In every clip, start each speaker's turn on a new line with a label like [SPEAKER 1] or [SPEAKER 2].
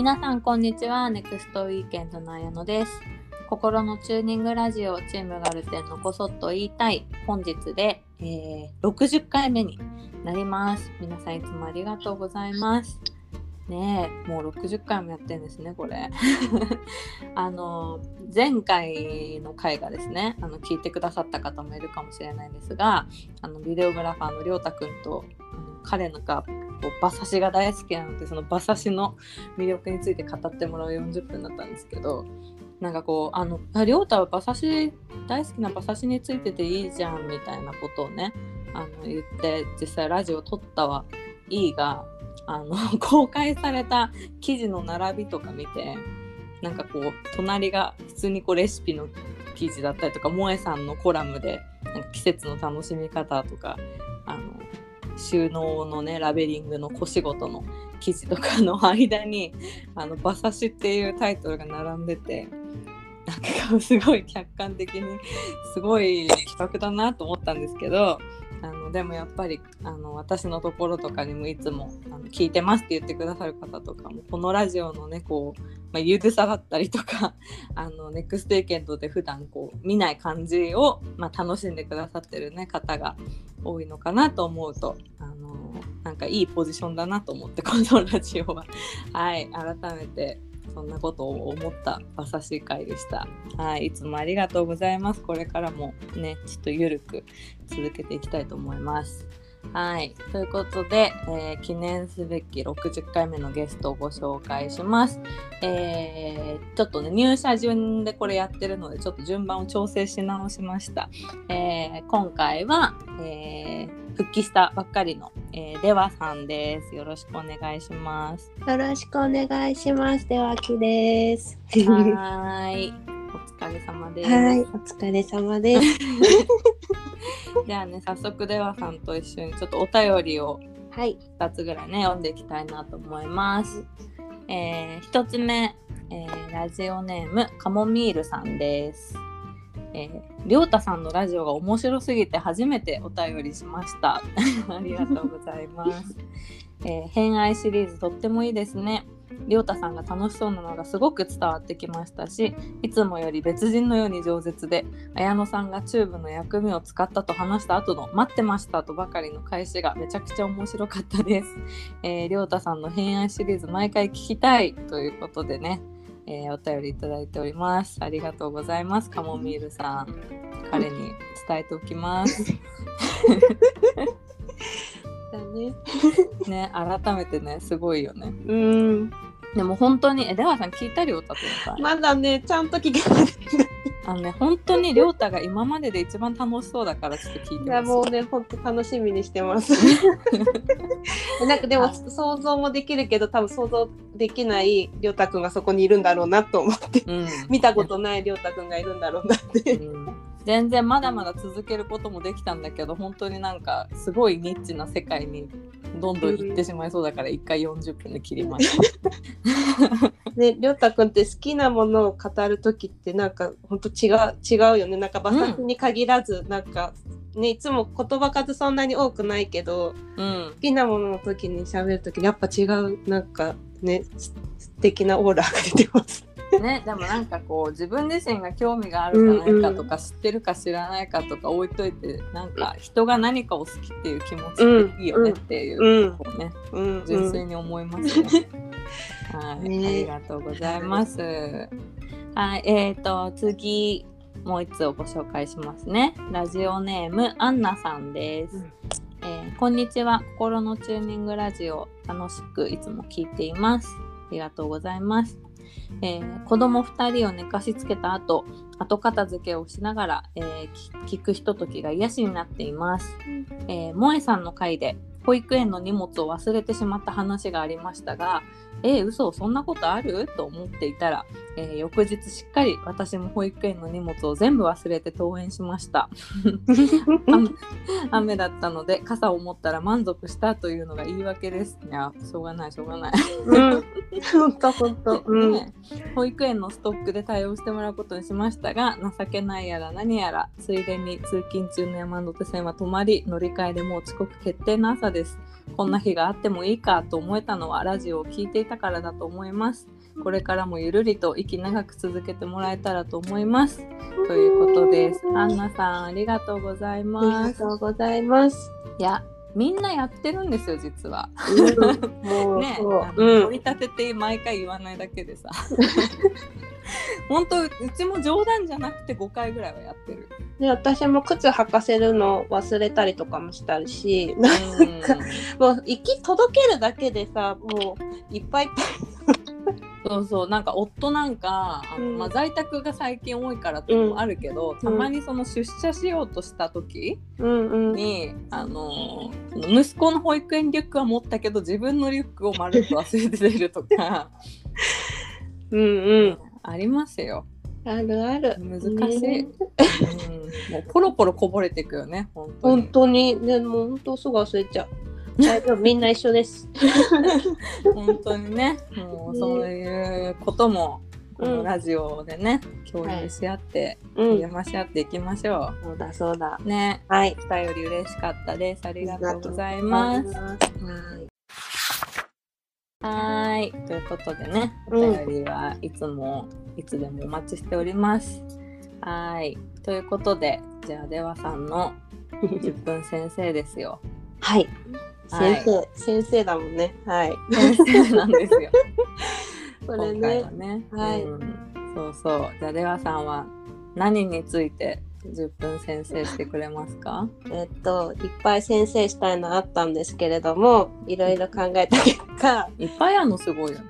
[SPEAKER 1] 皆さんこんにちは。ネクストウィーケンドの綾乃です。心のチューニングラジオチームガルテンのこそっと言いたい本日で、えー、60回目になります。皆さんいつもありがとうございます。ねえもう60回もやってんですねこれ。あの前回の回がですねあの聞いてくださった方もいるかもしれないんですがあのビデオグラファーのりょうたくんと彼のが馬刺しが大好きなのでその馬刺しの魅力について語ってもらう40分だったんですけどなんかこうあの「りょうたは馬刺し大好きな馬刺しについてていいじゃん」みたいなことをねあの言って実際ラジオ撮ったはいいがあの 公開された記事の並びとか見てなんかこう隣が普通にこうレシピの記事だったりとか萌えさんのコラムでなんか季節の楽しみ方とかあの収納のねラベリングの小仕事の記事とかの間に「あの馬刺し」っていうタイトルが並んでてなんかすごい客観的にすごい企画だなと思ったんですけどあのでもやっぱりあの私のところとかにもいつもあの聞いてますって言ってくださる方とかもこのラジオのねこう、まあ、ゆるさだったりとか あのネクストエーケンドで普段こう見ない感じを、まあ、楽しんでくださってる、ね、方が多いのかなと思うとあのなんかいいポジションだなと思ってこのラジオは。はい改めてそんなことを思った馬刺し会でした。はい、いつもありがとうございます。これからもね、ちょっとゆるく続けていきたいと思います。はい。ということで、えー、記念すべき60回目のゲストをご紹介します。えー、ちょっとね、入社順でこれやってるので、ちょっと順番を調整し直しました。えー、今回は、え復帰したばっかりの、えー、ではさんです。よろしくお願いします。
[SPEAKER 2] よろしくお願いします。ではきです。
[SPEAKER 1] はい。お疲れ様です。
[SPEAKER 2] はい、お疲れ様です。
[SPEAKER 1] ではね、早速ではさんと一緒にちょっとお便りを2つぐらいね、読んでいきたいなと思います。えー、1つ目、えー、ラジオネームカモミールさんです。えー、りょうたさんのラジオが面白すぎて初めてお便りしました。ありがとうございます。えー、偏愛シリーズとってもいいですね。りょうたさんが楽しそうなのがすごく伝わってきましたしいつもより別人のように饒舌で綾乃さんがチューブの薬味を使ったと話した後の「待ってました」とばかりの返しがめちゃくちゃ面白かったです。えー、りょうたさんの偏愛シリーズ毎回聞きたいということでねえー、お便りいただいております。ありがとうございます。カモミールさん。彼に伝えておきます。
[SPEAKER 2] だね。
[SPEAKER 1] ね、改めてね、すごいよね。
[SPEAKER 2] うん。
[SPEAKER 1] でも本当に、え、出川さん聞いたりょうたとか。
[SPEAKER 2] まだね、ちゃんと聞けない。
[SPEAKER 1] あのね、本当にりょうたが今までで一番楽しそうだからちょっと聞いてます。いや
[SPEAKER 2] もうね、本当楽しみにしてます。なんかでも想像もできるけど、多分想像できないりょうたくんがそこにいるんだろうなと思って、うん、見たことないりょうたくんがいるんだろうなって。うん
[SPEAKER 1] 全然まだまだ続けることもできたんだけど本当になんかすごいニッチな世界にどんどん行ってしまいそうだから1回40分で切りました。
[SPEAKER 2] ね、りょうたくんって好きなものを語る時ってなんか本当違う違うよねなんか馬刺しに限らず、うん、なんかねいつも言葉数そんなに多くないけど、うん、好きなものの時に喋る時やっぱ違うなんかね素敵なオーラが出てます。
[SPEAKER 1] ね、でもなんかこう自分自身が興味があるかないかとか、知ってるか知らないかとか置いといてなんか人が何かを好きっていう気持ちっていいよねっていうこうね、純粋に思いますね。はい、ね、ありがとうございます。はい、えっ、ー、と次もう一つをご紹介しますね。ラジオネームアンナさんです。えー、こんにちは。心のチューニングラジオ楽しくいつも聞いています。ありがとうございます。えー、子供2人を寝かしつけた後後片付けをしながら、えー、聞くひとときが癒しになっています。えー、萌えさんの回で保育園の荷物を忘れてしまった話がありましたが、えー、嘘そんなことある？と思っていたら、えー、翌日しっかり私も保育園の荷物を全部忘れて登園しました。雨だったので傘を持ったら満足したというのが言い訳です。いやしょうがないしょうがない。
[SPEAKER 2] 本当本当、
[SPEAKER 1] 保育園のストックで対応してもらうことにしましたが情けないやら何やらついでに通勤中の山手線は止まり乗り換えでもう遅刻決定の朝です。こんな日があってもいいかと思えたのはラジオを聴いていたからだと思います。これからもゆるりと息長く続けてもらえたらと思います。ということです。アンナさんありがとうござい
[SPEAKER 2] あり
[SPEAKER 1] ます。
[SPEAKER 2] がとうございます。
[SPEAKER 1] いやみんなやってるんですよ実は。
[SPEAKER 2] うんもう、
[SPEAKER 1] ね、
[SPEAKER 2] うん
[SPEAKER 1] 取り立てて毎回言わないだけでさ本当うちも冗談じゃなくて5回ぐらいはやってる。
[SPEAKER 2] で私も靴履かせるの忘れたりとかもしたし、
[SPEAKER 1] う
[SPEAKER 2] なんか
[SPEAKER 1] ん
[SPEAKER 2] もう行き届けるだけでさもういっぱいいっぱい。
[SPEAKER 1] そうそうなんか夫なんかあの、
[SPEAKER 2] うん。
[SPEAKER 1] まあ、在宅が最近多いからっていうのもあるけど、たまにその出社しようとした時
[SPEAKER 2] うんうん。
[SPEAKER 1] に、あの息子の保育園リュックは持ったけど自分のリュックをまるっと忘れて出るとか。
[SPEAKER 2] うんうん
[SPEAKER 1] ありますよ。
[SPEAKER 2] あるある。
[SPEAKER 1] 難しい、
[SPEAKER 2] ね。
[SPEAKER 1] うん、もうポロポロこぼれていくよね本当に。
[SPEAKER 2] 本当に。ねもう本当すぐ忘れちゃう。大丈夫みんな一緒です。
[SPEAKER 1] 本当にね。もうそういうこともこ
[SPEAKER 2] うん
[SPEAKER 1] のラジオでね、共有し合って、
[SPEAKER 2] うん。
[SPEAKER 1] 励まし合っていきましょ
[SPEAKER 2] そうだそうだ。
[SPEAKER 1] う。ね。
[SPEAKER 2] はい。
[SPEAKER 1] お便り嬉しかったです。ありがとうございます。
[SPEAKER 2] はい
[SPEAKER 1] はーい。ということでね、お
[SPEAKER 2] うん
[SPEAKER 1] 便りはいつも、いつでもお待ちしております。はーい。ということで、じゃあ、ではさんの 10分先生ですよ。
[SPEAKER 2] はい
[SPEAKER 1] はい
[SPEAKER 2] 先生、先生だもんねはい
[SPEAKER 1] 先生なんですよ。
[SPEAKER 2] それ
[SPEAKER 1] 今回
[SPEAKER 2] ね
[SPEAKER 1] はね。
[SPEAKER 2] はい
[SPEAKER 1] うんそうそう。じゃあ、ではさんは何について10分先生してくれますか？
[SPEAKER 2] えっといっぱい先生したいのあったんですけれどもいろいろ考えた結果。
[SPEAKER 1] いっぱいあるのすごいよね。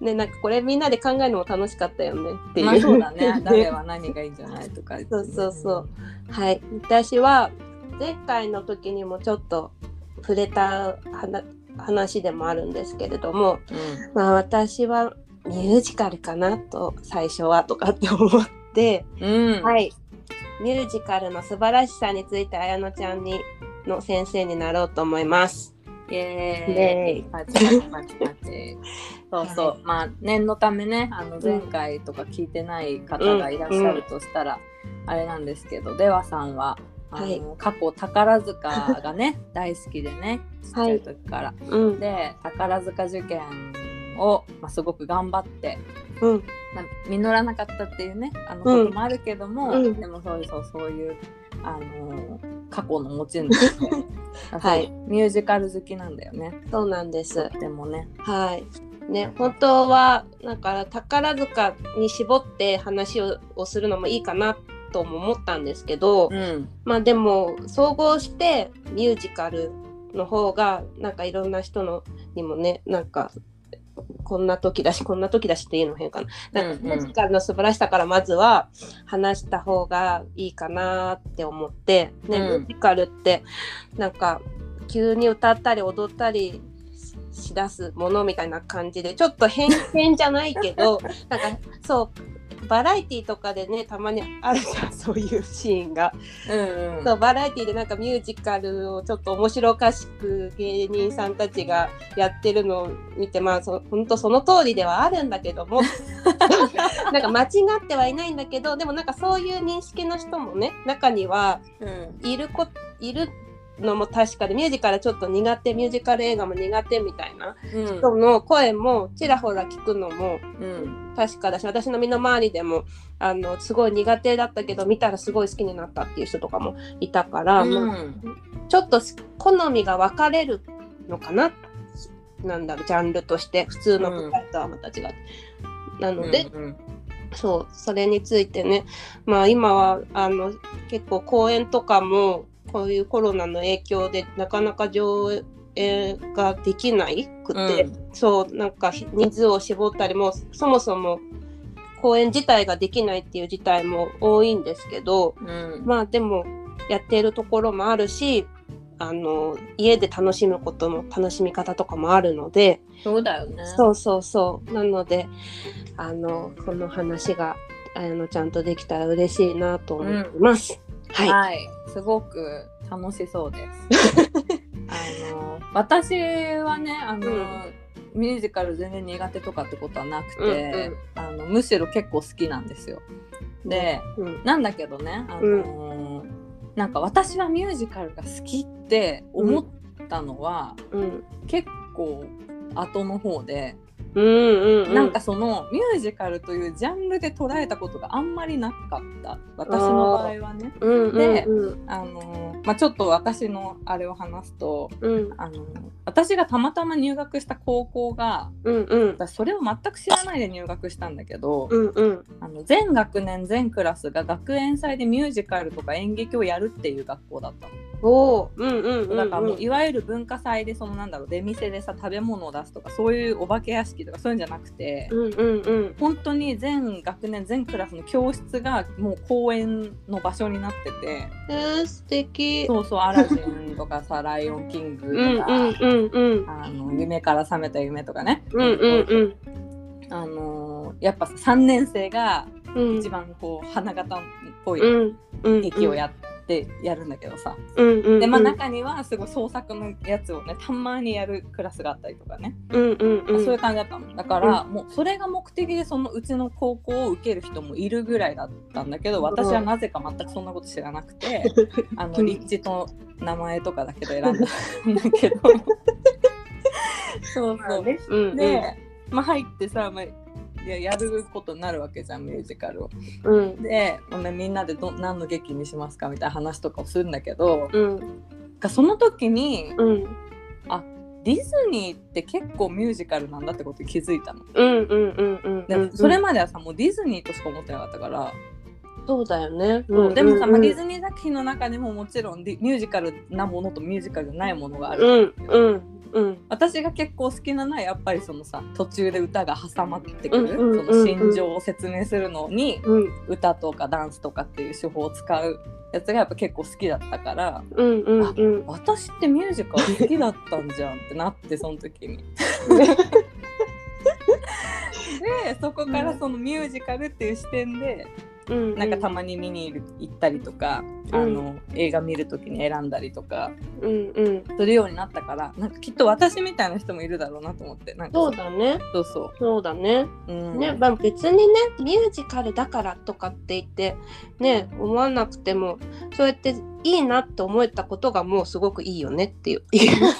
[SPEAKER 2] ねなんかこれみんなで考えるのも楽しかったよねっていう、
[SPEAKER 1] まあそうだね。誰は何がいいんじゃないとかね、
[SPEAKER 2] そうそうそう。はい。私は前回の時にもちょっと触れた話話でもあるんですけれども
[SPEAKER 1] うん。
[SPEAKER 2] まあ私はミュージカルかなと最初はとかって思って、
[SPEAKER 1] うん。
[SPEAKER 2] はい。ミュージカルの素晴らしさについて綾乃ちゃんにの先生になろうと思います。
[SPEAKER 1] イエーイ。パチパチパチ。そうそう、
[SPEAKER 2] はい
[SPEAKER 1] まあ念のためねあの前回とか聞いてない方がいらっしゃるとしたら、あれなんですけどではさんは
[SPEAKER 2] はい。
[SPEAKER 1] 過去宝塚がね 大好きでねちっちゃい時から。
[SPEAKER 2] うん、
[SPEAKER 1] で宝塚受験を、まあ、すごく頑張って、
[SPEAKER 2] うん、
[SPEAKER 1] まあ、実らなかったっていうねあの
[SPEAKER 2] うん。
[SPEAKER 1] こともあるけども、
[SPEAKER 2] うん。
[SPEAKER 1] でもそうそうそういうあの過去の持ち主で
[SPEAKER 2] はい。
[SPEAKER 1] ミュージカル好きなんだよね。
[SPEAKER 2] そうなんです。
[SPEAKER 1] でもね。
[SPEAKER 2] はい。ね、本当はだから宝塚に絞って話ををするのもいいかなとも思ったんですけど、
[SPEAKER 1] うん。
[SPEAKER 2] まあでも総合してミュージカルの方がなんかいろんな人のにもねなんかこんな時だしこんな時だしっていうの変かな。なんか
[SPEAKER 1] うんうん
[SPEAKER 2] ミュージカルの素晴らしさからまずは話した方がいいかなって思って、ね
[SPEAKER 1] うん
[SPEAKER 2] ミュージカルってなんか急に歌ったり踊ったりししだすものみたいな感じでちょっと偏見じゃないけど なんかそうバラエティとかでねたまにあるじゃんそういうシーンが。
[SPEAKER 1] うんうん。
[SPEAKER 2] そうバラエティでなんかミュージカルをちょっと面白おかしく芸人さんたちがやってるのを見てまあそ本当その通りではあるんだけども。なんか間違ってはいないんだけどでもなんかそういう認識の人もね中には
[SPEAKER 1] うん。
[SPEAKER 2] いるこいるのも確かでミュージカルちょっと苦手ミュージカル映画も苦手みたいな
[SPEAKER 1] うん。
[SPEAKER 2] 人の声もちらほら聞くのも
[SPEAKER 1] うん。
[SPEAKER 2] 確かだし私の身の回りでもあのすごい苦手だったけど見たらすごい好きになったっていう人とかもいたから、
[SPEAKER 1] うん。
[SPEAKER 2] まあちょっと好みが分かれるのかななんだろうジャンルとして普通の舞台とはまた違う。なので、
[SPEAKER 1] うん。
[SPEAKER 2] そうそれについてねまあ今はあの結構公演とかもこういうコロナの影響でなかなか上映ができないくて、
[SPEAKER 1] うん。
[SPEAKER 2] そうなんか人数を絞ったりもそもそも公演自体ができないっていう事態も多いんですけど
[SPEAKER 1] うん。
[SPEAKER 2] まあでもやっているところもあるしあの家で楽しむことの楽しみ方とかもあるので、
[SPEAKER 1] そうだよね。
[SPEAKER 2] そうそうそう。なのであのこの話が綾乃ちゃんとできたら嬉しいなと思ってます。はい、
[SPEAKER 1] はい、すごく楽しそうです。あの私はねあの、ミュージカル全然苦手とかってことはなくて、あのむしろ結構好きなんですよ。で、
[SPEAKER 2] うん。
[SPEAKER 1] なんだけどねあの、なんか私はミュージカルが好きって思っったのは
[SPEAKER 2] うん。
[SPEAKER 1] 結構後の方で、
[SPEAKER 2] うんうんうん。
[SPEAKER 1] なんかそのミュージカルというジャンルで捉えたことがあんまりなかった私の場合はね。
[SPEAKER 2] うんうん
[SPEAKER 1] で
[SPEAKER 2] うん。
[SPEAKER 1] あのまあ、ちょっと私のあれを話すと
[SPEAKER 2] うん。
[SPEAKER 1] あの私がたまたま入学した高校が
[SPEAKER 2] うんうん。
[SPEAKER 1] 私それを全く知らないで入学したんだけど、
[SPEAKER 2] うんうん。
[SPEAKER 1] あの全学年全クラスが学園祭でミュージカルとか演劇をやるっていう学校だったの。
[SPEAKER 2] うんうんうんうん。
[SPEAKER 1] だからもういわゆる文化祭でそのなんだろう出店でさ食べ物を出すとかそういうお化け屋敷とかそういうんじゃなくて、
[SPEAKER 2] うんうんうん。
[SPEAKER 1] 本当に全学年全クラスの教室がもう公演の場所になってて。
[SPEAKER 2] えー、素敵。
[SPEAKER 1] そうそう「アラジン」とかさ「ライオンキング」
[SPEAKER 2] うん
[SPEAKER 1] とか、
[SPEAKER 2] うんうんうん
[SPEAKER 1] あの夢から覚めた夢とかね、
[SPEAKER 2] うんうんうん。
[SPEAKER 1] あのーやっぱさ3年生が
[SPEAKER 2] うん。
[SPEAKER 1] 一番こう花形っぽい
[SPEAKER 2] うん。うん
[SPEAKER 1] 劇をやってやるんだけどさ、
[SPEAKER 2] うんうん
[SPEAKER 1] でまあ
[SPEAKER 2] うん
[SPEAKER 1] 中にはすごい創作のやつをねたまにやるクラスがあったりとかね、
[SPEAKER 2] うんうんうん。
[SPEAKER 1] そういう感じだったの。だから、もうそれが目的でそのうちの高校を受ける人もいるぐらいだったんだけど私はなぜか全くそんなこと知らなくて、あの
[SPEAKER 2] うん。
[SPEAKER 1] 立地と名前とかだけど選んだんだけど。そうそう、
[SPEAKER 2] うんうん。
[SPEAKER 1] で、まあ、入ってさ、まあ、いややることになるわけじゃんミュージカルを。
[SPEAKER 2] うん。
[SPEAKER 1] で、まあみんなでど何の劇にしますかみたいな話とかをするんだけど
[SPEAKER 2] うん。
[SPEAKER 1] がその時に
[SPEAKER 2] うん。
[SPEAKER 1] ディズニーって結構ミュージカルなんだってことに気づいたの。
[SPEAKER 2] うんうんうんうん
[SPEAKER 1] でもそれまではさもうディズニーとしか思ってなかったから、
[SPEAKER 2] そうだよね。
[SPEAKER 1] そうでもさ、まあ、ディ
[SPEAKER 2] ズ
[SPEAKER 1] ズニー作品の中でももちろんディミュージカルなものとミュージカルじゃないものがある。
[SPEAKER 2] うんうんうん。
[SPEAKER 1] 私が結構好きなのはやっぱりそのさ途中で歌が挟まってくる、
[SPEAKER 2] うん
[SPEAKER 1] その心情を説明するのに
[SPEAKER 2] うん。
[SPEAKER 1] 歌とかダンスとかっていう手法を使うやつがやっぱ結構好きだったから
[SPEAKER 2] うんうんうん。
[SPEAKER 1] 私ってミュージカル好きだったんじゃんってなってその時に。でそこからそのミュージカルっていう視点で
[SPEAKER 2] うん
[SPEAKER 1] なんかたまに見に行ったりとか、
[SPEAKER 2] うん。
[SPEAKER 1] あの映画見る時に選んだりとか
[SPEAKER 2] うんうん。
[SPEAKER 1] するようになったからなんかきっと私みたいな人もいるだろうなと思ってなんか
[SPEAKER 2] そう。だね。
[SPEAKER 1] そうそ
[SPEAKER 2] そうだね。
[SPEAKER 1] う、うん、
[SPEAKER 2] ね、まあ、別にねミュージカルだからとかって言ってね思わなくてもそうやっていいなって思えたことがもうすごくいいよねっていう。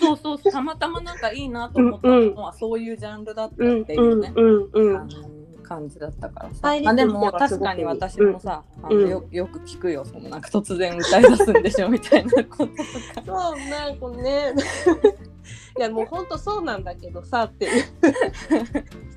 [SPEAKER 1] そうそうそう。たまたまなんかいいなと思ったのは、そういうジャンルだった
[SPEAKER 2] うん
[SPEAKER 1] っていうね、
[SPEAKER 2] うんうん
[SPEAKER 1] 感じだったからさ、あ、でも確かに私もさ、あの
[SPEAKER 2] うん。
[SPEAKER 1] よよく聞くよそのなんか突然歌い出すんでしょみたいなこととか。
[SPEAKER 2] そうなんかね。いやもうほんとそうなんだけどさっていう。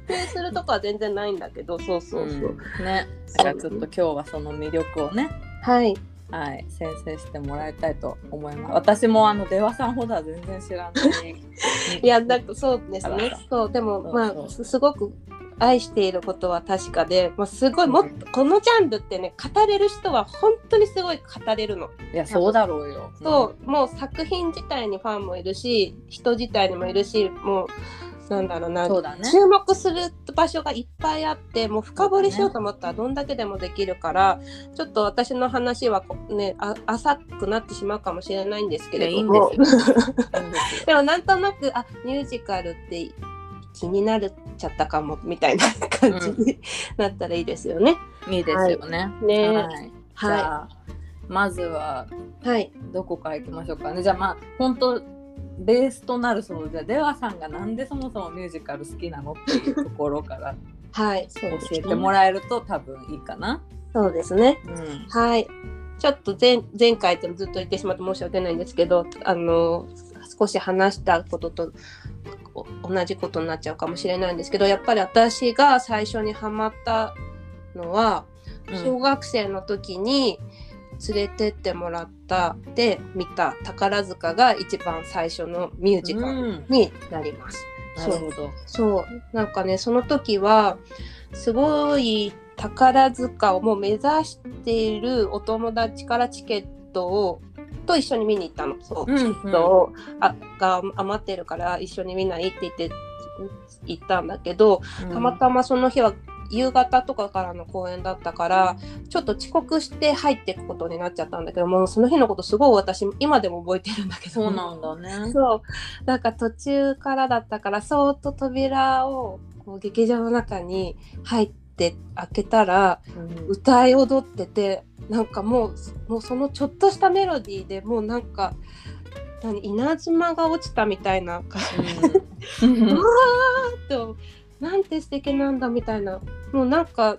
[SPEAKER 2] 否定するとこは全然ないんだけどそうそうそう、
[SPEAKER 1] うん。ね。だからちょっと今日はその魅力をね。
[SPEAKER 2] はい。
[SPEAKER 1] はい、先生してもらいたいと思います。私もあの出羽さんほどは全然知らない。
[SPEAKER 2] いやなんかそうですね。そうでもまあすすごく愛していることは確かで、まあ、すごいもっとこのジャンルってね語れる人は本当にすごい語れるの。
[SPEAKER 1] いやそうだろうよ。
[SPEAKER 2] そうもう作品自体にファンもいるし人自体にもいるしもうなんだろうな
[SPEAKER 1] そうだね。
[SPEAKER 2] 注目する場所がいっぱいあってもう深掘りしようと思ったらどんだけでもできるから、ちょっと私の話はこねあ浅くなってしまうかもしれないんですけれども
[SPEAKER 1] で
[SPEAKER 2] もなんとなくあミュージカルって気になっちゃったかもみたいな感じになったらいいですよね。
[SPEAKER 1] いいですよね。
[SPEAKER 2] ね
[SPEAKER 1] はい。じ
[SPEAKER 2] は
[SPEAKER 1] ゃあまずはい
[SPEAKER 2] はい
[SPEAKER 1] どこから行きましょうかね。じゃあまあ本当ベースとなるそのじゃあ出羽さんがなんでそもそもミュージカル好きなのっていうところから
[SPEAKER 2] はい
[SPEAKER 1] 教えてもらえると多分いいかな。
[SPEAKER 2] そうですね。
[SPEAKER 1] うん。
[SPEAKER 2] はい。ちょっと前前回ってずっと言ってしまって申し訳ないんですけど、あの少し話したこととお同じことになっちゃうかもしれないんですけど、やっぱり私が最初にハマったのは、小学生の時に連れてってもらったで見た宝塚が一番最初のミュージカル
[SPEAKER 1] うん
[SPEAKER 2] になります。
[SPEAKER 1] なるほど。
[SPEAKER 2] そうなんかねその時はすごい宝塚をもう目指しているお友達からチケットをと一緒に見に行ったの。そう、
[SPEAKER 1] うん
[SPEAKER 2] チケットをあが余ってるから一緒に見ないって言って行ったんだけど、たまたまその日は夕方とかからの公演だったからちょっと遅刻して入っていくことになっちゃったんだけどもうその日のことすごい私今でも覚えてるんだけど。
[SPEAKER 1] そうなんだね。
[SPEAKER 2] そう。なんか途中からだったからそーっと扉をこう劇場の中に入って開けたら
[SPEAKER 1] うん。
[SPEAKER 2] 歌い踊っててなんかもうもうそのちょっとしたメロディーでもうなんか何稲妻が落ちたみたいな感じ、
[SPEAKER 1] う
[SPEAKER 2] うんわーっとなんて素敵なんだみたいなもうなんか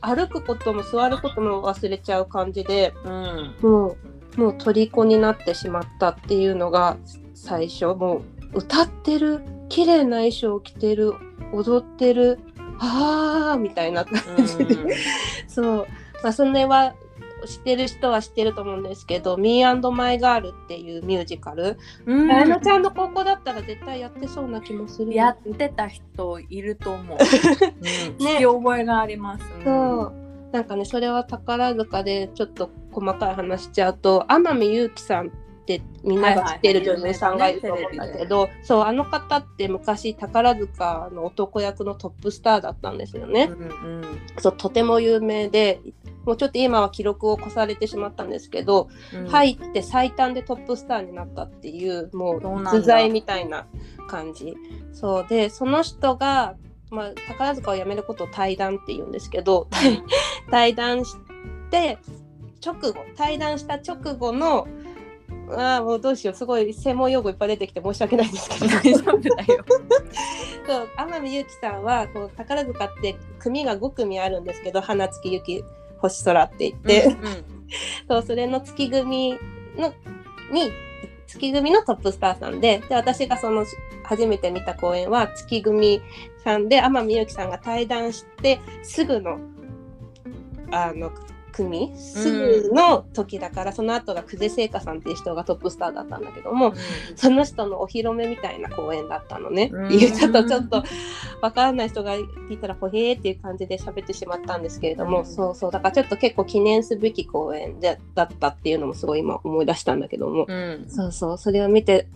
[SPEAKER 2] 歩くことも座ることも忘れちゃう感じで
[SPEAKER 1] うん。
[SPEAKER 2] もうもう虜になってしまったっていうのが最初もう歌ってる綺麗な衣装を着てる踊ってるあーみたいな感じで、そう、まあ、それは知ってる人は知ってると思うんですけど「Me&My-Girl」っていうミュージカル。
[SPEAKER 1] うん。
[SPEAKER 2] あやなちゃんの高校だったら絶対やってそうな気もする。
[SPEAKER 1] やってた人いると思う。うん、聞き覚えがあります。うん
[SPEAKER 2] そう。なんかねそれは宝塚でちょっと細かい話しちゃうと天海祐希さんってみんなが知ってる女優さんがいると思うんだけど、そうあの方って昔宝塚の男役のトップスターだったんですよね。
[SPEAKER 1] うんうん。
[SPEAKER 2] そうとても有名でもうちょっと今は記録を越されてしまったんですけど、
[SPEAKER 1] うん。
[SPEAKER 2] 入って最短でトップスターになったっていうも
[SPEAKER 1] そうなんだ。
[SPEAKER 2] う図材みたいな感じ。そうでその人が、まあ、宝塚を辞めることを対談って言うんですけど 対談して直後対談した直後のあーもうどうしよう。すごい専門用語いっぱい出てきて申し訳ないんですけど。
[SPEAKER 1] 大丈夫。だよ。
[SPEAKER 2] そう天海祐希さんはこう宝塚って組が5組あるんですけど花月ゆき星空って言って、
[SPEAKER 1] うん。
[SPEAKER 2] そうそれの月組のに月組のトップスターさんでで私がその初めて見た公演は月組さんで天海祐希さんが対談してすぐのあの組すぐの時だから、その後が久世聖華さんっていう人がトップスターだったんだけどもその人のお披露目みたいな公演だったのね。
[SPEAKER 1] うん。
[SPEAKER 2] 言っちゃったちょっとわからない人が聞いたらほへーっていう感じで喋ってしまったんですけれども、
[SPEAKER 1] うん。
[SPEAKER 2] そうそう。だからちょっと結構記念すべき公演でだったっていうのもすごい今思い出したんだけども、
[SPEAKER 1] うん。
[SPEAKER 2] そうそう。それを見て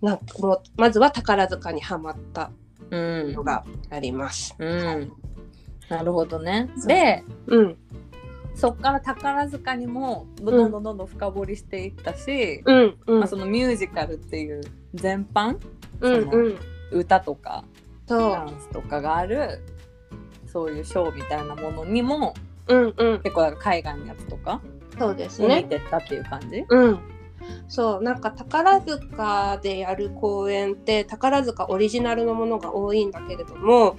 [SPEAKER 2] なんかもうまずは宝塚にはまった
[SPEAKER 1] うん。
[SPEAKER 2] のがあります。
[SPEAKER 1] うん。なるほどね。で
[SPEAKER 2] うん
[SPEAKER 1] そっから宝塚にもどんどんどんどん深掘りしていったし、
[SPEAKER 2] うんうん。
[SPEAKER 1] まあ、そのミュージカルっていう全般
[SPEAKER 2] うんうん。
[SPEAKER 1] 歌とかダンスとかがあるそういうショーみたいなものにも
[SPEAKER 2] うんうん。
[SPEAKER 1] 結構なんか海外のやつとか
[SPEAKER 2] そうです
[SPEAKER 1] を見
[SPEAKER 2] ね。
[SPEAKER 1] てったっていう感じ、
[SPEAKER 2] うんそうなんか宝塚でやる公演って宝塚オリジナルのものが多いんだけれども、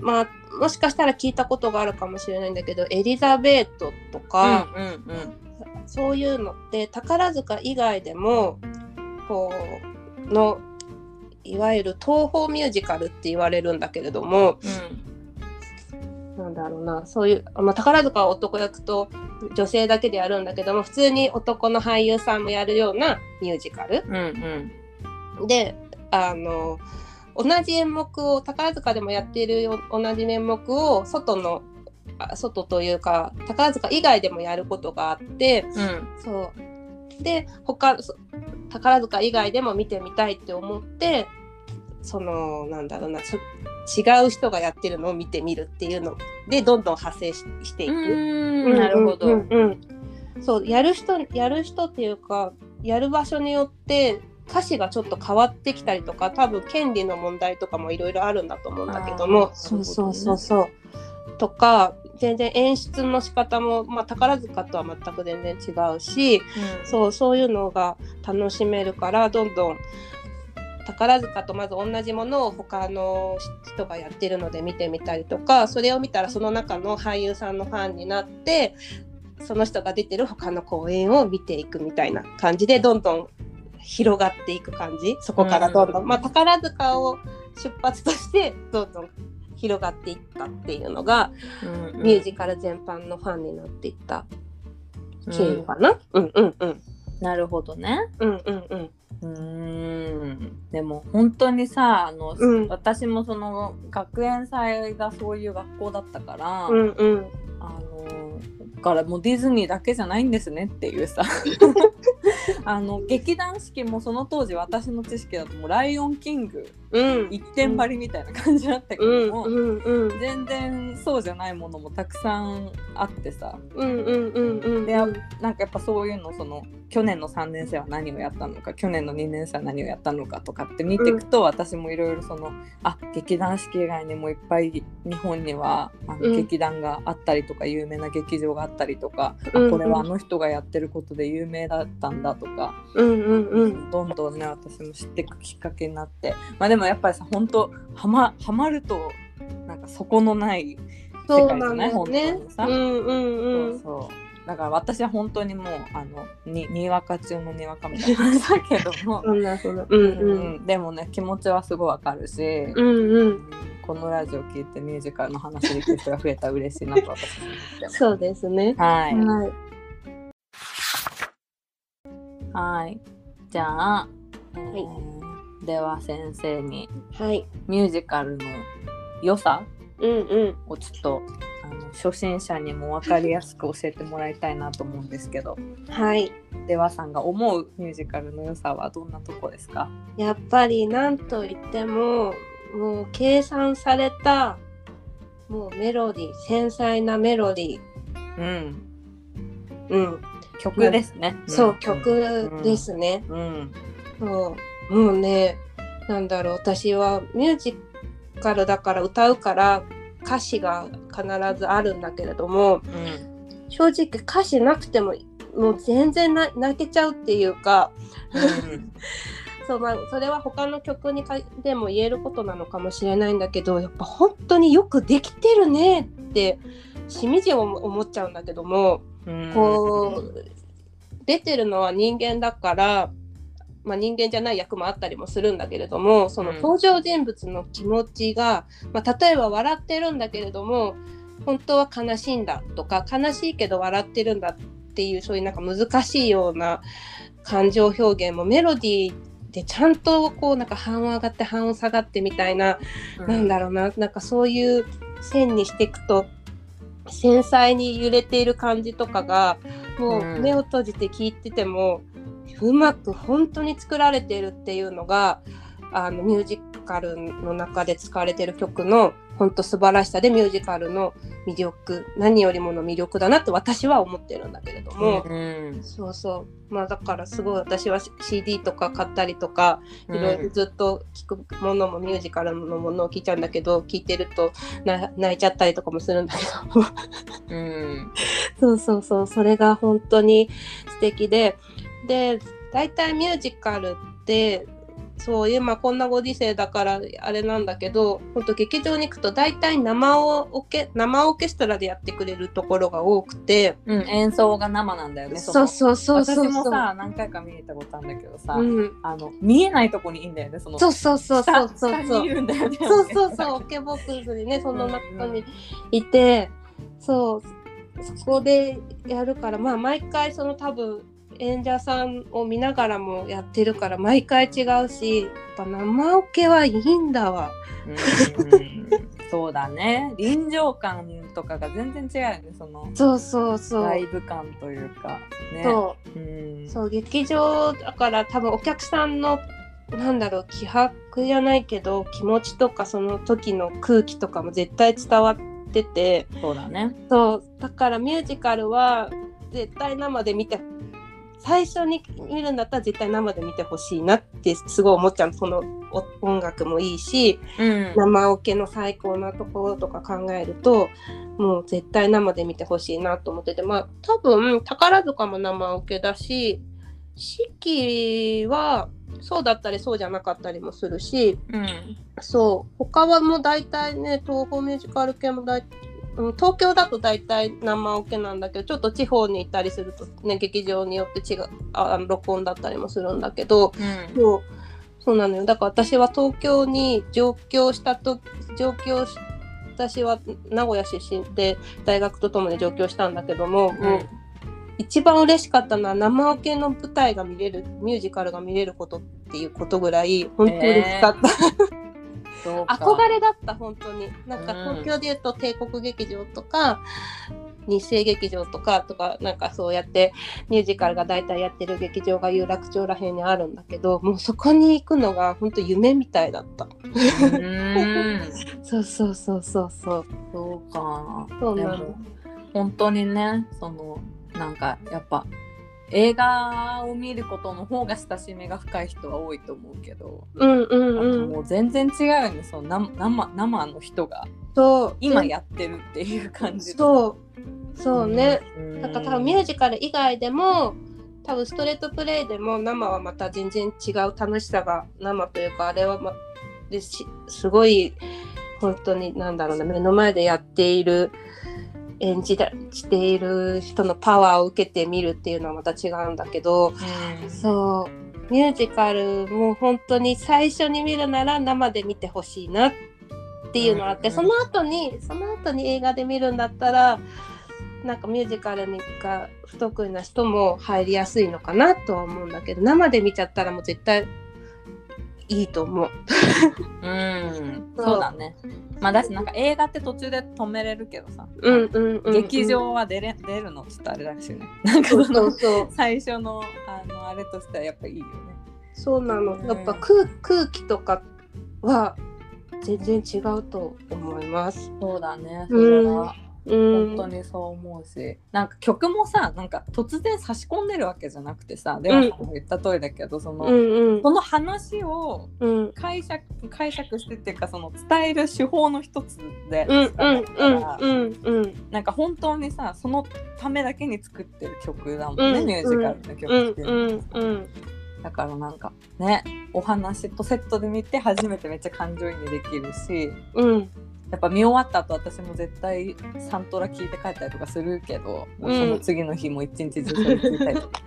[SPEAKER 2] まあもしかしたら聞いたことがあるかもしれないんだけどエリザベートとか、
[SPEAKER 1] うんうん
[SPEAKER 2] そういうのって宝塚以外でもこうのいわゆる東宝ミュージカルって言われるんだけれどもなんだろうな。そういう、まあ、宝塚は男役と女性だけでやるんだけども普通に男の俳優さんもやるようなミュージカル。
[SPEAKER 1] うんうん。うん
[SPEAKER 2] であの同じ演目を宝塚でもやっているよ同じ演目を外のあ外というか宝塚以外でもやることがあって
[SPEAKER 1] うん。
[SPEAKER 2] そう。で他そ宝塚以外でも見てみたいって思ってそのなんだろうなそ違う人がやってるのを見てみるっていうのでどんどん派生ししていく。
[SPEAKER 1] うん。なるほど、
[SPEAKER 2] うん。うん。うんそうやる人やる人っていうかやる場所によって歌詞がちょっと変わってきたりとか多分権利の問題とかもいろいろあるんだと思うんだけども。そうそうそうそう。とか全然演出の仕方も、まあ、宝塚とは全く全然違うしそうそういうのが楽しめるからどんどん宝塚とまず同じものを他の人がやってるので見てみたりとかそれを見たらその中の俳優さんのファンになってその人が出てる他の公演を見ていくみたいな感じでどんどん広がっていく感じ。そこからどんどん、
[SPEAKER 1] うん。
[SPEAKER 2] まあ、宝塚を出発としてどんどん広がっていったっていうのが、
[SPEAKER 1] うんうん。
[SPEAKER 2] ミュージカル全般のファンになっていった経緯かな。うんうんうん
[SPEAKER 1] なるほどね。
[SPEAKER 2] うんうんうん。
[SPEAKER 1] うーん。でも本当にさあの、
[SPEAKER 2] うん。
[SPEAKER 1] 私もその学園祭がそういう学校だったから、
[SPEAKER 2] うんうん。
[SPEAKER 1] あのだからもうディズニーだけじゃないんですねっていうさ。あの劇団四季もその当時私の知識だともう「ライオンキング」
[SPEAKER 2] うん。
[SPEAKER 1] 一点張りみたいな感じだったけ
[SPEAKER 2] うん
[SPEAKER 1] ども、
[SPEAKER 2] うんうん。
[SPEAKER 1] 全然そうじゃないものもたくさんあってさ。
[SPEAKER 2] うんうんうんうん
[SPEAKER 1] であなんかやっぱそういうのその去年の3年生は何をやったのか去年の2年生は何をやったのかとかって見ていくと、私もいろいろそのあ劇団四季以外にもいっぱい日本にはあの、
[SPEAKER 2] うん。
[SPEAKER 1] 劇団があったりとか有名な劇場があったりとか、
[SPEAKER 2] うん
[SPEAKER 1] あこれはあの人がやってることで有名だったんだとか、
[SPEAKER 2] うんうんうん。
[SPEAKER 1] どんどんね私も知っていくきっかけになって。まあでもやっぱりさ本当はまはまるとなんかそこのない世界じゃない？
[SPEAKER 2] ね。
[SPEAKER 1] 本当にさ。
[SPEAKER 2] うんうんうん。
[SPEAKER 1] そうそうだから私は本当にもうあのににわか中のにわかみたいな感じだけども、
[SPEAKER 2] そんなそんな。うん
[SPEAKER 1] でもね気持ちはすごいわかるし、
[SPEAKER 2] うんうん。
[SPEAKER 1] このラジオ聞いてミュージカルの話できる人が増えたら嬉しいなと私も思ってます。
[SPEAKER 2] そうですね。
[SPEAKER 1] はい、
[SPEAKER 2] はい。
[SPEAKER 1] はい、じゃあ、えーでは先生に
[SPEAKER 2] はい。
[SPEAKER 1] ミュージカルの良さ
[SPEAKER 2] うんうん。
[SPEAKER 1] をちょっとあの初心者にも分かりやすく教えてもらいたいなと思うんですけど。
[SPEAKER 2] はい。
[SPEAKER 1] ではさんが思うミュージカルの良さはどんなとこですか？
[SPEAKER 2] やっぱり何と言ってももう計算されたもうメロディー繊細なメロディー。
[SPEAKER 1] うん。
[SPEAKER 2] うん。
[SPEAKER 1] 曲ですね。
[SPEAKER 2] そう曲ですね、
[SPEAKER 1] うん。
[SPEAKER 2] そう。もうねなんだろう私はミュージカルだから歌うから歌詞が必ずあるんだけれども
[SPEAKER 1] うん
[SPEAKER 2] 正直歌詞なくてももう全然な泣けちゃうっていうか
[SPEAKER 1] うん
[SPEAKER 2] そう、まあ、それは他の曲にかでも言えることなのかもしれないんだけどやっぱ本当によくできてるねってしみじみ思っちゃうんだけども
[SPEAKER 1] うん。
[SPEAKER 2] こう出てるのは人間だから、まあ、人間じゃない役もあったりもするんだけれどもその
[SPEAKER 1] うん
[SPEAKER 2] 登場人物の気持ちが、まあ、例えば笑ってるんだけれども本当は悲しいんだとか悲しいけど笑ってるんだっていうそういうなんか難しいような感情表現もメロディーでちゃんとこうなんか半音上がって半音下がってみたいななんだろうな、なんかそういう線にしていくと繊細に揺れている感じとかがも
[SPEAKER 1] うん。
[SPEAKER 2] う目を閉じて聞いてても、うまく本当に作られているっていうのがあのミュージカルの中で使われている曲の本当素晴らしさでミュージカルの魅力何よりもの魅力だなって私は思ってるんだけれども。
[SPEAKER 1] うん
[SPEAKER 2] そうそう。まあだからすごい私は CD とか買ったりとかいろいろずっと聞くものもミュージカルのものを聞いちゃうんだけど聞いてるとな泣いちゃったりとかもするんだけど
[SPEAKER 1] うん。
[SPEAKER 2] そうそうそう。それが本当に素敵でで大体ミュージカルってそう今こんなご時世だからあれなんだけど本当劇場に行くと大体生をオケ生オーケストラでやってくれるところが多くて、
[SPEAKER 1] うん、演奏が生なんだよね。
[SPEAKER 2] そうそうそうそうそう
[SPEAKER 1] 私もさ何回か見に行ったことあるんだけどさ、
[SPEAKER 2] うん、
[SPEAKER 1] あの見えないとこにいいんだよね。その
[SPEAKER 2] そうそうそうそうそうそう。そうそうそう、オケボックスにね、その中にいて、そう、そこでやるから、まあ、毎回、その多分、演者さんを見ながらもやってるから、毎回違うし、やっぱ生オケはいいんだわ。
[SPEAKER 1] うんそうだね。臨場感とかが全然違うよね。その
[SPEAKER 2] そうそうそう。
[SPEAKER 1] ライブ感というかね。
[SPEAKER 2] そう
[SPEAKER 1] うん。
[SPEAKER 2] そう劇場だから多分お客さんのなんだろう気迫じゃないけど気持ちとかその時の空気とかも絶対伝わってて
[SPEAKER 1] そうだね。
[SPEAKER 2] そうだからミュージカルは絶対生で見て最初に見るんだったら絶対生で見てほしいなってすごい思っちゃうそのお音楽もいいし
[SPEAKER 1] うん。
[SPEAKER 2] 生オケの最高なところとか考えるともう絶対生で見てほしいなと思っててまあ多分宝塚も生オケだし四季はそうだったりそうじゃなかったりもするし
[SPEAKER 1] うん。
[SPEAKER 2] そう他はもう大体ね東宝ミュージカル系も大うん東京だと大体生オケなんだけどちょっと地方に行ったりするとね劇場によって違うあ録音だったりもするんだけど
[SPEAKER 1] うん。
[SPEAKER 2] そうそうなのよ。だから私は東京に上京したと上京し私は名古屋出身で大学とともに上京したんだけども、もう一番嬉しかったのは生オケの舞台が見れるミュージカルが見れることっていうことぐらい本当に嬉しかった、
[SPEAKER 1] そうか
[SPEAKER 2] 憧れだった本当になんか
[SPEAKER 1] うん
[SPEAKER 2] 東京でいうと帝国劇場とか、日生劇場とかとかなんかそうやってミュージカルが大体やってる劇場が有楽町らへんにあるんだけどもうそこに行くのが本当夢みたいだった。そうそうそうそうそう。
[SPEAKER 1] そうか
[SPEAKER 2] そうなの
[SPEAKER 1] でも本当にねそのなんかやっぱ映画を見ることの方が親しみが深い人は多いと思うけど、
[SPEAKER 2] うんうんうん。
[SPEAKER 1] もう全然違うよねその生生生の人が。
[SPEAKER 2] そう。
[SPEAKER 1] 今やってるっていう感じ
[SPEAKER 2] そう。そうね。
[SPEAKER 1] うん。
[SPEAKER 2] なんか多分ミュージカル以外でも多分ストレートプレイでも生はまた全然違う楽しさが生というかあれは、ま、ですすごい本当になんだろうな目の前でやっている演じだしている人のパワーを受けてみるっていうのはまた違うんだけど
[SPEAKER 1] うん。
[SPEAKER 2] そうミュージカルも本当に最初に見るなら生で見てほしいなっていうのがあって、
[SPEAKER 1] うん
[SPEAKER 2] その後にその後に映画で見るんだったらなんかミュージカルにが不得意な人も入りやすいのかなとは思うんだけど生で見ちゃったらもう絶対いいと思う。
[SPEAKER 1] うん、
[SPEAKER 2] そう
[SPEAKER 1] だね。まあだしなんか映画って途中で止めれるけどさ、
[SPEAKER 2] うんうんうん、
[SPEAKER 1] 劇場は出れ出るのちょっとあれだしね。なんかそ
[SPEAKER 2] そうそう
[SPEAKER 1] の
[SPEAKER 2] そう
[SPEAKER 1] 最初のあのあれとしてはやっぱいいよね。
[SPEAKER 2] そうなの
[SPEAKER 1] うん
[SPEAKER 2] やっぱ空空気とかは全然違うと思います。
[SPEAKER 1] そうだね。そ
[SPEAKER 2] うん
[SPEAKER 1] れは
[SPEAKER 2] うん、
[SPEAKER 1] 本当にそう思うし、なんか曲もさ、なんか突然差し込んでるわけじゃなくてさ、でも言った通りだけど、その、
[SPEAKER 2] うんうん。
[SPEAKER 1] その話を
[SPEAKER 2] うん。
[SPEAKER 1] 解釈解釈してっていうかその伝える手法の一つでな
[SPEAKER 2] ん
[SPEAKER 1] か本当にさそのためだけに作ってる曲だもんね、
[SPEAKER 2] うん。
[SPEAKER 1] ミュージカルの曲
[SPEAKER 2] うん
[SPEAKER 1] っていうのはだからなんかねお話とセットで見て初めてめっちゃ感情移入できるし
[SPEAKER 2] うん
[SPEAKER 1] やっぱ見終わった後私も絶対サントラ聞いて帰ったりとかするけど、もうその次の日も一日中それ聞いたりとか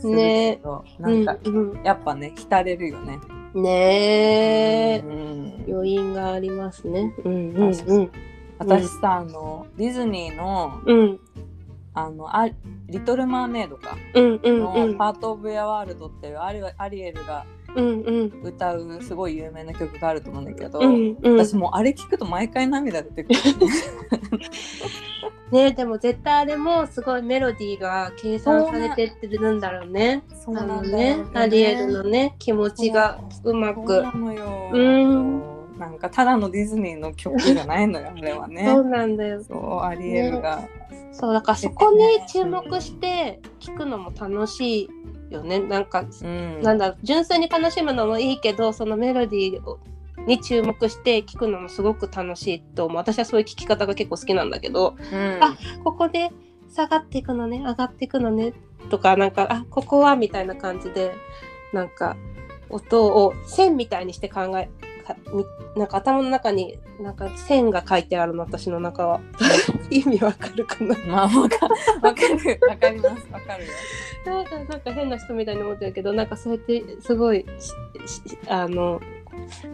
[SPEAKER 1] するけど、なんか
[SPEAKER 2] うん
[SPEAKER 1] やっぱね浸れるよね。
[SPEAKER 2] うん、ねえ。
[SPEAKER 1] うん。
[SPEAKER 2] 余韻がありますね。うんうんうん。
[SPEAKER 1] 私さあのディズニーの
[SPEAKER 2] うん。
[SPEAKER 1] あのあリトル・マーメイドか。
[SPEAKER 2] うんうん
[SPEAKER 1] の
[SPEAKER 2] うん「
[SPEAKER 1] パート・オブ・ヤ・ワールド」っていうアリアリエルが歌うすごい有名な曲があると思うんだけど、
[SPEAKER 2] うんうん。
[SPEAKER 1] 私もうあれ聞くと毎回涙出てくる、
[SPEAKER 2] ねでも絶対あれもすごいメロディーが計算されてってるんだろうね。
[SPEAKER 1] そうなんだよ
[SPEAKER 2] ね。アリエルのね気持ちがうま
[SPEAKER 1] そう
[SPEAKER 2] く
[SPEAKER 1] な。のよ、
[SPEAKER 2] うん。
[SPEAKER 1] なんかただのディズニーの曲じゃないのよあれはね。
[SPEAKER 2] そうなんだよ。
[SPEAKER 1] そうアリエルが、
[SPEAKER 2] そうだからそこに注目して聞くのも楽しいよね。なんか
[SPEAKER 1] うん。
[SPEAKER 2] なんだ純粋に楽しむのもいいけどそのメロディーをに注目して聞くのもすごく楽しいと思う。私はそういう聞き方が結構好きなんだけど
[SPEAKER 1] うん。
[SPEAKER 2] あここで下がっていくのね上がっていくのねとかなんかあここはみたいな感じでなんか音を線みたいにして考えなんか頭の中になんか線が書いてあるの私の中は 意味わかるかな
[SPEAKER 1] まあわかわかるわかりますわかるよ
[SPEAKER 2] なんかなんか変な人みたいに思ってるけどなんかそうやってすごいあの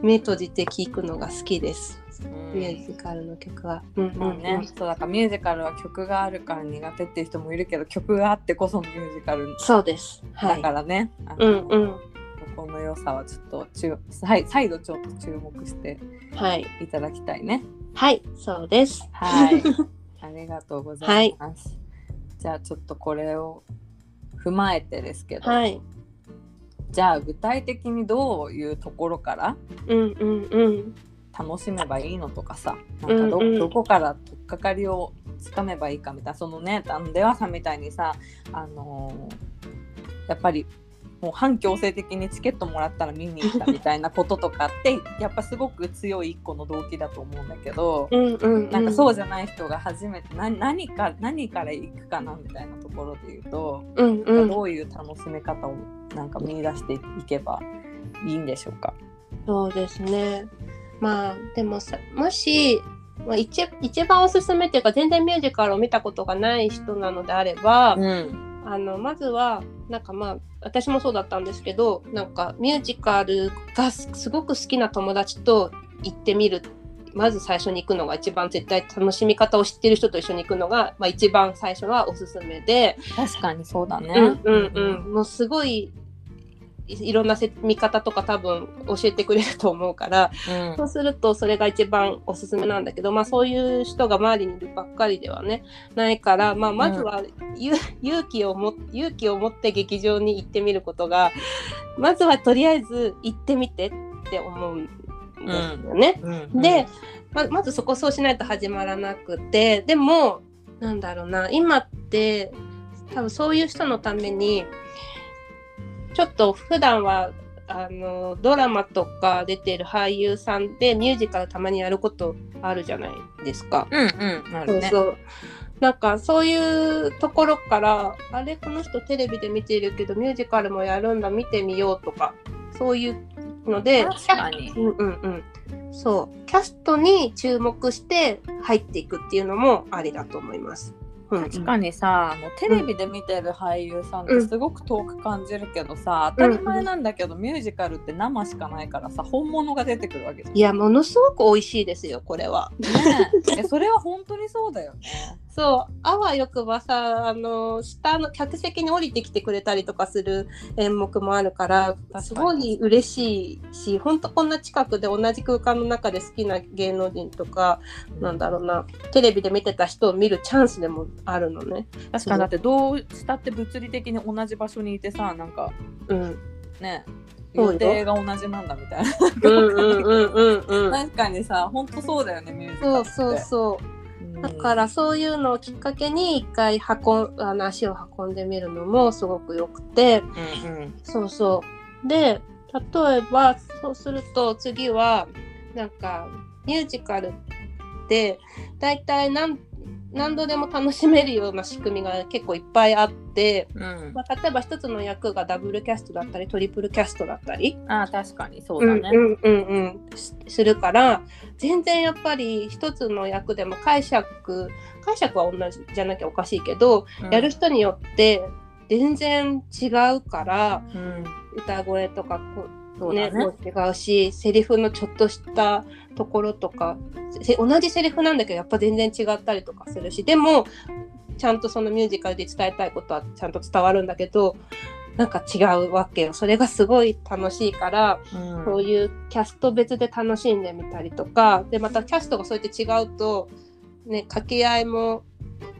[SPEAKER 2] 目閉じて聞くのが好きです、
[SPEAKER 1] うん
[SPEAKER 2] ミュージカルの曲は。うん
[SPEAKER 1] まあね、そうだからミュージカルは曲があるから苦手っていう人もいるけど曲があってこそのミュージカル
[SPEAKER 2] そうです。はい。
[SPEAKER 1] だからね、あ
[SPEAKER 2] う
[SPEAKER 1] の
[SPEAKER 2] んうん。
[SPEAKER 1] ここの良さはちょっと注再再度ちょっと注目して
[SPEAKER 2] はい。
[SPEAKER 1] いただきたいね。
[SPEAKER 2] はい、そうです。
[SPEAKER 1] はい。ありがとうございます。じゃあちょっとこれを踏まえてですけど、
[SPEAKER 2] はい。
[SPEAKER 1] じゃあ具体的にどういうところから。楽しめばいいのとかさなんかど,、
[SPEAKER 2] うんうん
[SPEAKER 1] どこから取っかかりをつかめばいいかみたいなそのねあの出羽さんみたいにさあのーやっぱりもう反強制的にチケットもらったら見に行ったみたいなこととかってやっぱすごく強い一個の動機だと思うんだけど、
[SPEAKER 2] うんうんうん。
[SPEAKER 1] なんかそうじゃない人が初めて何何か何から行くかなみたいなところで言うと、
[SPEAKER 2] うんうん。
[SPEAKER 1] どういう楽しめ方をなんか見出していけばいいんでしょうか？
[SPEAKER 2] そうですね。まあでもさもし、まあ、一一番おすすめっていうか全然ミュージカルを見たことがない人なのであれば、
[SPEAKER 1] うん
[SPEAKER 2] あのまずはなんかまあ私もそうだったんですけどなんかミュージカルがすすごく好きな友達と行ってみる。まず最初に行くのが一番絶対楽しみ方を知ってる人と一緒に行くのが、まあ、一番最初はおすすめで、
[SPEAKER 1] 確かにそうだね。
[SPEAKER 2] うん。うんうん、もうすごいいろんな見方とか多分教えてくれると思うから、うん、そうするとそれが一番おすすめなんだけど、まあ、そういう人が周りにいるばっかりではねないから、まあ、まずは、うん、勇気をも勇気を持って劇場に行ってみることがまずはとりあえず行ってみてって思うんですよね。うん、でままずそこそうしないと始まらなくてでもなんだろうな今って多分そういう人のためにちょっと普段はあのドラマとか出てる俳優さんでミュージカルたまにやることあるじゃないですか。
[SPEAKER 1] うんうん、ね、
[SPEAKER 2] そうそう。なんかそういうところからあれこの人テレビで見てるけどミュージカルもやるんだ見てみようとかそういうので
[SPEAKER 1] 確かに、
[SPEAKER 2] うんうんうん、そう。キャストに注目して入っていくっていうのもありだと思います。
[SPEAKER 1] 確かにさあのテレビで見てる俳優さんってすごく遠く感じるけどさ、当たり前なんだけど、ミュージカルって生しかないからさ本物が出てくるわけじゃん。
[SPEAKER 2] いやものすごく美味しいですよこれは。
[SPEAKER 1] ねそれは本当にそうだよね。
[SPEAKER 2] そうあわよくばさあの下の客席に降りてきてくれたりとかする演目もあるからすごい嬉しいし本当こんな近くで同じ空間の中で好きな芸能人とか、うん、なんだろうなテレビで見てた人を見るチャンスでもあるのね。
[SPEAKER 1] 確かに。だってどうしたって物理的に同じ場所にいてさなんか、うん、ね予定が同じなんだみたいな。確かにさ本当そうだよねミュージカルって。
[SPEAKER 2] そうそうそうだからそういうのをきっかけに一回運あの足を運んでみるのもすごくよくて、うんうん、そうそう。で例えばそうすると次はなんかミュージカルって大体何何度でも楽しめるような仕組みが結構いっぱいあって、うん、まあ、例えば一つの役がダブルキャストだったりトリプルキャストだったり。
[SPEAKER 1] あ確かにそうだね、
[SPEAKER 2] うんうんうん、するから全然やっぱり一つの役でも解釈解釈は同じじゃなきゃおかしいけど、うん、やる人によって全然違うから、歌声とかそうね、ね、も違うしセリフのちょっとしたところとか同じセリフなんだけどやっぱ全然違ったりとかするしでもちゃんとそのミュージカルで伝えたいことはちゃんと伝わるんだけどなんか違うわけよ。それがすごい楽しいから、うん、そういうキャスト別で楽しんでみたりとかでまたキャストがそうやって違うとね掛け合いも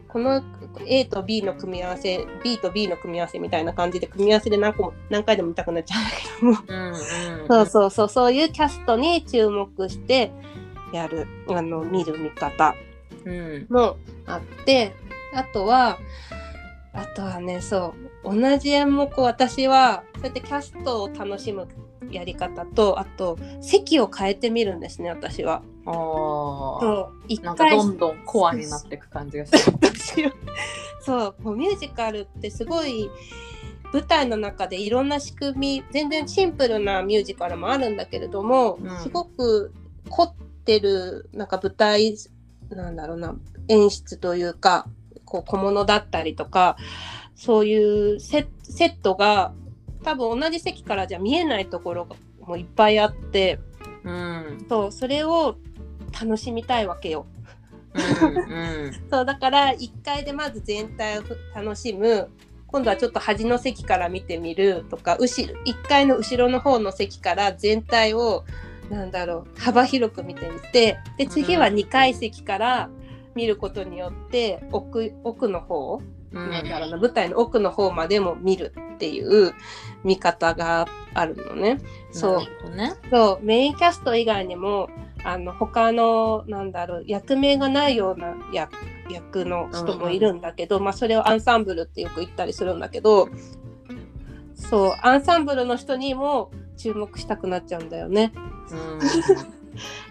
[SPEAKER 2] この A と B の組み合わせ B と B の組み合わせみたいな感じで組み合わせで何個も何回でも見たくなっちゃうんだけども、うんうん、そうそうそうそういうキャストに注目してやるあの見る見方もあって、うん、あとはあとはねそう同じ演目私はそうやってキャストを楽しむやり方とあと席を変えてみるんですね私は。あ
[SPEAKER 1] そう。一回どんどんコアになっていく感じがする。
[SPEAKER 2] そう。もうミュージカルってすごい舞台の中でいろんな仕組み全然シンプルなミュージカルもあるんだけれども、うん、すごく凝ってるなんか舞台なんだろうな演出というかこう小物だったりとかそういうセットが多分同じ席からじゃ見えないところもいっぱいあって、うん、そうそれを楽しみたいわけよ。うんうん、そうだから1階でまず全体を楽しむ。今度はちょっと端の席から見てみる。とか後ろ1階の後ろの方の席から全体をなんだろう幅広く見てみて。で次は2階席から見ることによって奥奥の方、うん、なんだろうな舞台の奥の方までも見るっていう見方があるのね。そう、ね、そうメインキャスト以外にもあの他のなんだろう役名がないような役役の人もいるんだけど、うんうん、まあ、それをアンサンブルってよく言ったりするんだけどそうアンサンブルの人にも注目したくなっちゃうんだよね。うん、っ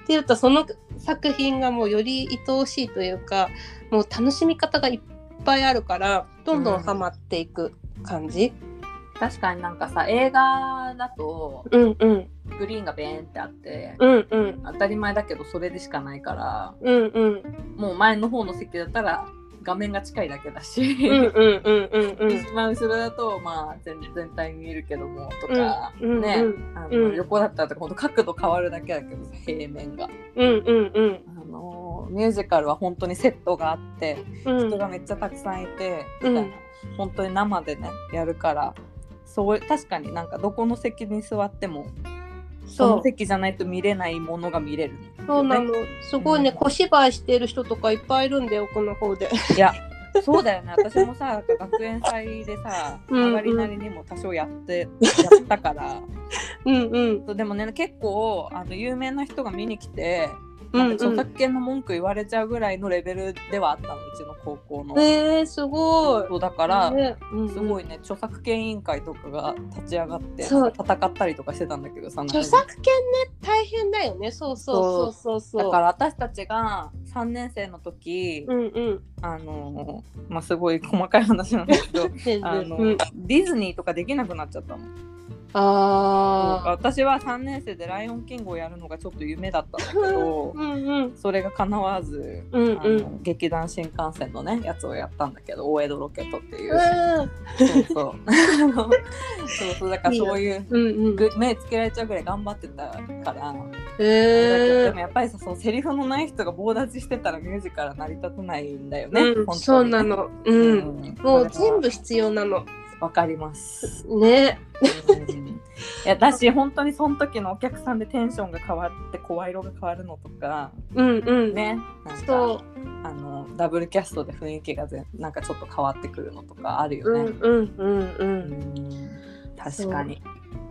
[SPEAKER 2] ていうとその作品がもうより愛おしいというかもう楽しみ方がいっぱいあるからどんどんハマっていく感じ。うん
[SPEAKER 1] 確かになんかさ映画だと、
[SPEAKER 2] うんうん、
[SPEAKER 1] グリーンがベーンってあって、
[SPEAKER 2] うんうん、
[SPEAKER 1] 当たり前だけどそれでしかないから、
[SPEAKER 2] うんうん、
[SPEAKER 1] もう前の方の席だったら画面が近いだけだし一番後ろだとまあ全全体見えるけどもとか、うん、ね、あの、横だったらほんと角度変わるだけだけど平面が。
[SPEAKER 2] うんうんうん、
[SPEAKER 1] あのミュージカルは本当にセットがあって、人がめっちゃたくさんいて、みたいな。本当に生でねやるからそう確かになんかどこの席に座ってもその席じゃないと見れないものが見れるね、
[SPEAKER 2] そうなの。すごいね、
[SPEAKER 1] うん。
[SPEAKER 2] 小芝居してる人とかいっぱいいるんだよ奥の方で。
[SPEAKER 1] いやそうだよね。私もさ学園祭でさ
[SPEAKER 2] うんうん。
[SPEAKER 1] 上がりなりにも多少やって、やったから。
[SPEAKER 2] うんうん。
[SPEAKER 1] でもね結構あの有名な人が見に来て
[SPEAKER 2] うんうん
[SPEAKER 1] なんか著作権の文句言われちゃうぐらいのレベルではあったのうちの高校の。
[SPEAKER 2] えー、すごい。
[SPEAKER 1] そうだから、
[SPEAKER 2] ねうんうん。
[SPEAKER 1] すごいね著作権委員会とかが立ち上がって戦ったりとかしてたんだけどさ
[SPEAKER 2] 著作権ね大変だよね。そうそうそう。そう。そう
[SPEAKER 1] だから私たちが3年生の時、
[SPEAKER 2] うんうん。
[SPEAKER 1] あのまあすごい細かい話なんだけど
[SPEAKER 2] 全
[SPEAKER 1] あの、
[SPEAKER 2] 然うん、
[SPEAKER 1] ディズニーとかできなくなっちゃったの。
[SPEAKER 2] あ
[SPEAKER 1] 私は3年生で「ライオンキング」をやるのがちょっと夢だったんだけど
[SPEAKER 2] ー うんうん。
[SPEAKER 1] それが叶わず、
[SPEAKER 2] うん
[SPEAKER 1] あの
[SPEAKER 2] うん
[SPEAKER 1] 劇団新幹線のねやつをやったんだけど大江戸ロケットっていう、
[SPEAKER 2] うん。
[SPEAKER 1] そうそう。そうそう。だからそういう
[SPEAKER 2] うんうん。
[SPEAKER 1] ぐ目つけられちゃうぐらい頑張ってたから、
[SPEAKER 2] え
[SPEAKER 1] でもやっぱりさそのセリフのない人が棒立ちしてたらミュージカル成り立たないんだよね、
[SPEAKER 2] うん、
[SPEAKER 1] 本当に
[SPEAKER 2] そうなの。うん。
[SPEAKER 1] ん。
[SPEAKER 2] もう全部必要なの。
[SPEAKER 1] わかります。
[SPEAKER 2] ね。
[SPEAKER 1] うんいやだし本当にその時のお客さんでテンションが変わって声色が変わるのとか
[SPEAKER 2] うんうん。
[SPEAKER 1] ねなん
[SPEAKER 2] そ
[SPEAKER 1] かあのダブルキャストで雰囲気がぜなんかちょっと変わってくるのとかある
[SPEAKER 2] う。
[SPEAKER 1] よね。
[SPEAKER 2] うんうんうんう。
[SPEAKER 1] うんん確かに。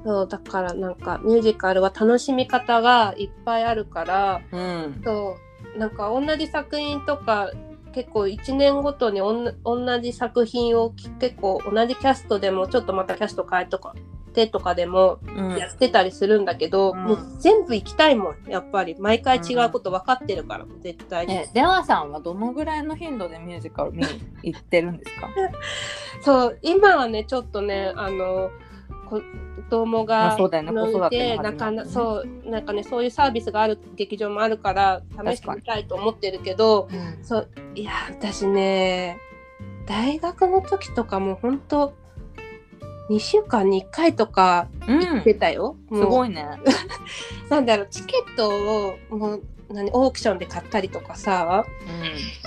[SPEAKER 2] そうだからなんかミュージカルは楽しみ方がいっぱいあるから、
[SPEAKER 1] うん
[SPEAKER 2] そうなんか同じ作品とか結構1年ごとにおん同じ作品をき結構同じキャストでもちょっとまたキャスト変えとかてとかでも
[SPEAKER 1] うん。
[SPEAKER 2] やってたりするんだけど、
[SPEAKER 1] うん。
[SPEAKER 2] もう全部行きたいもんやっぱり。毎回違うこと分かってるから、絶対に。
[SPEAKER 1] え、デワさんはどのぐらいの頻度でミュージカル見に行ってるんですか？
[SPEAKER 2] そう今はねちょっとねあの子供
[SPEAKER 1] ま
[SPEAKER 2] がいそうなんかねそういうサービスがある劇場もあるから試してみたいと思ってるけどそういや私ね大学の時とかも本当2週間に1回とか
[SPEAKER 1] うん、
[SPEAKER 2] 行ってたよ。
[SPEAKER 1] す
[SPEAKER 2] もう。
[SPEAKER 1] ごいね。
[SPEAKER 2] なんだろうチケットをもう何オークションで買ったりとかさ。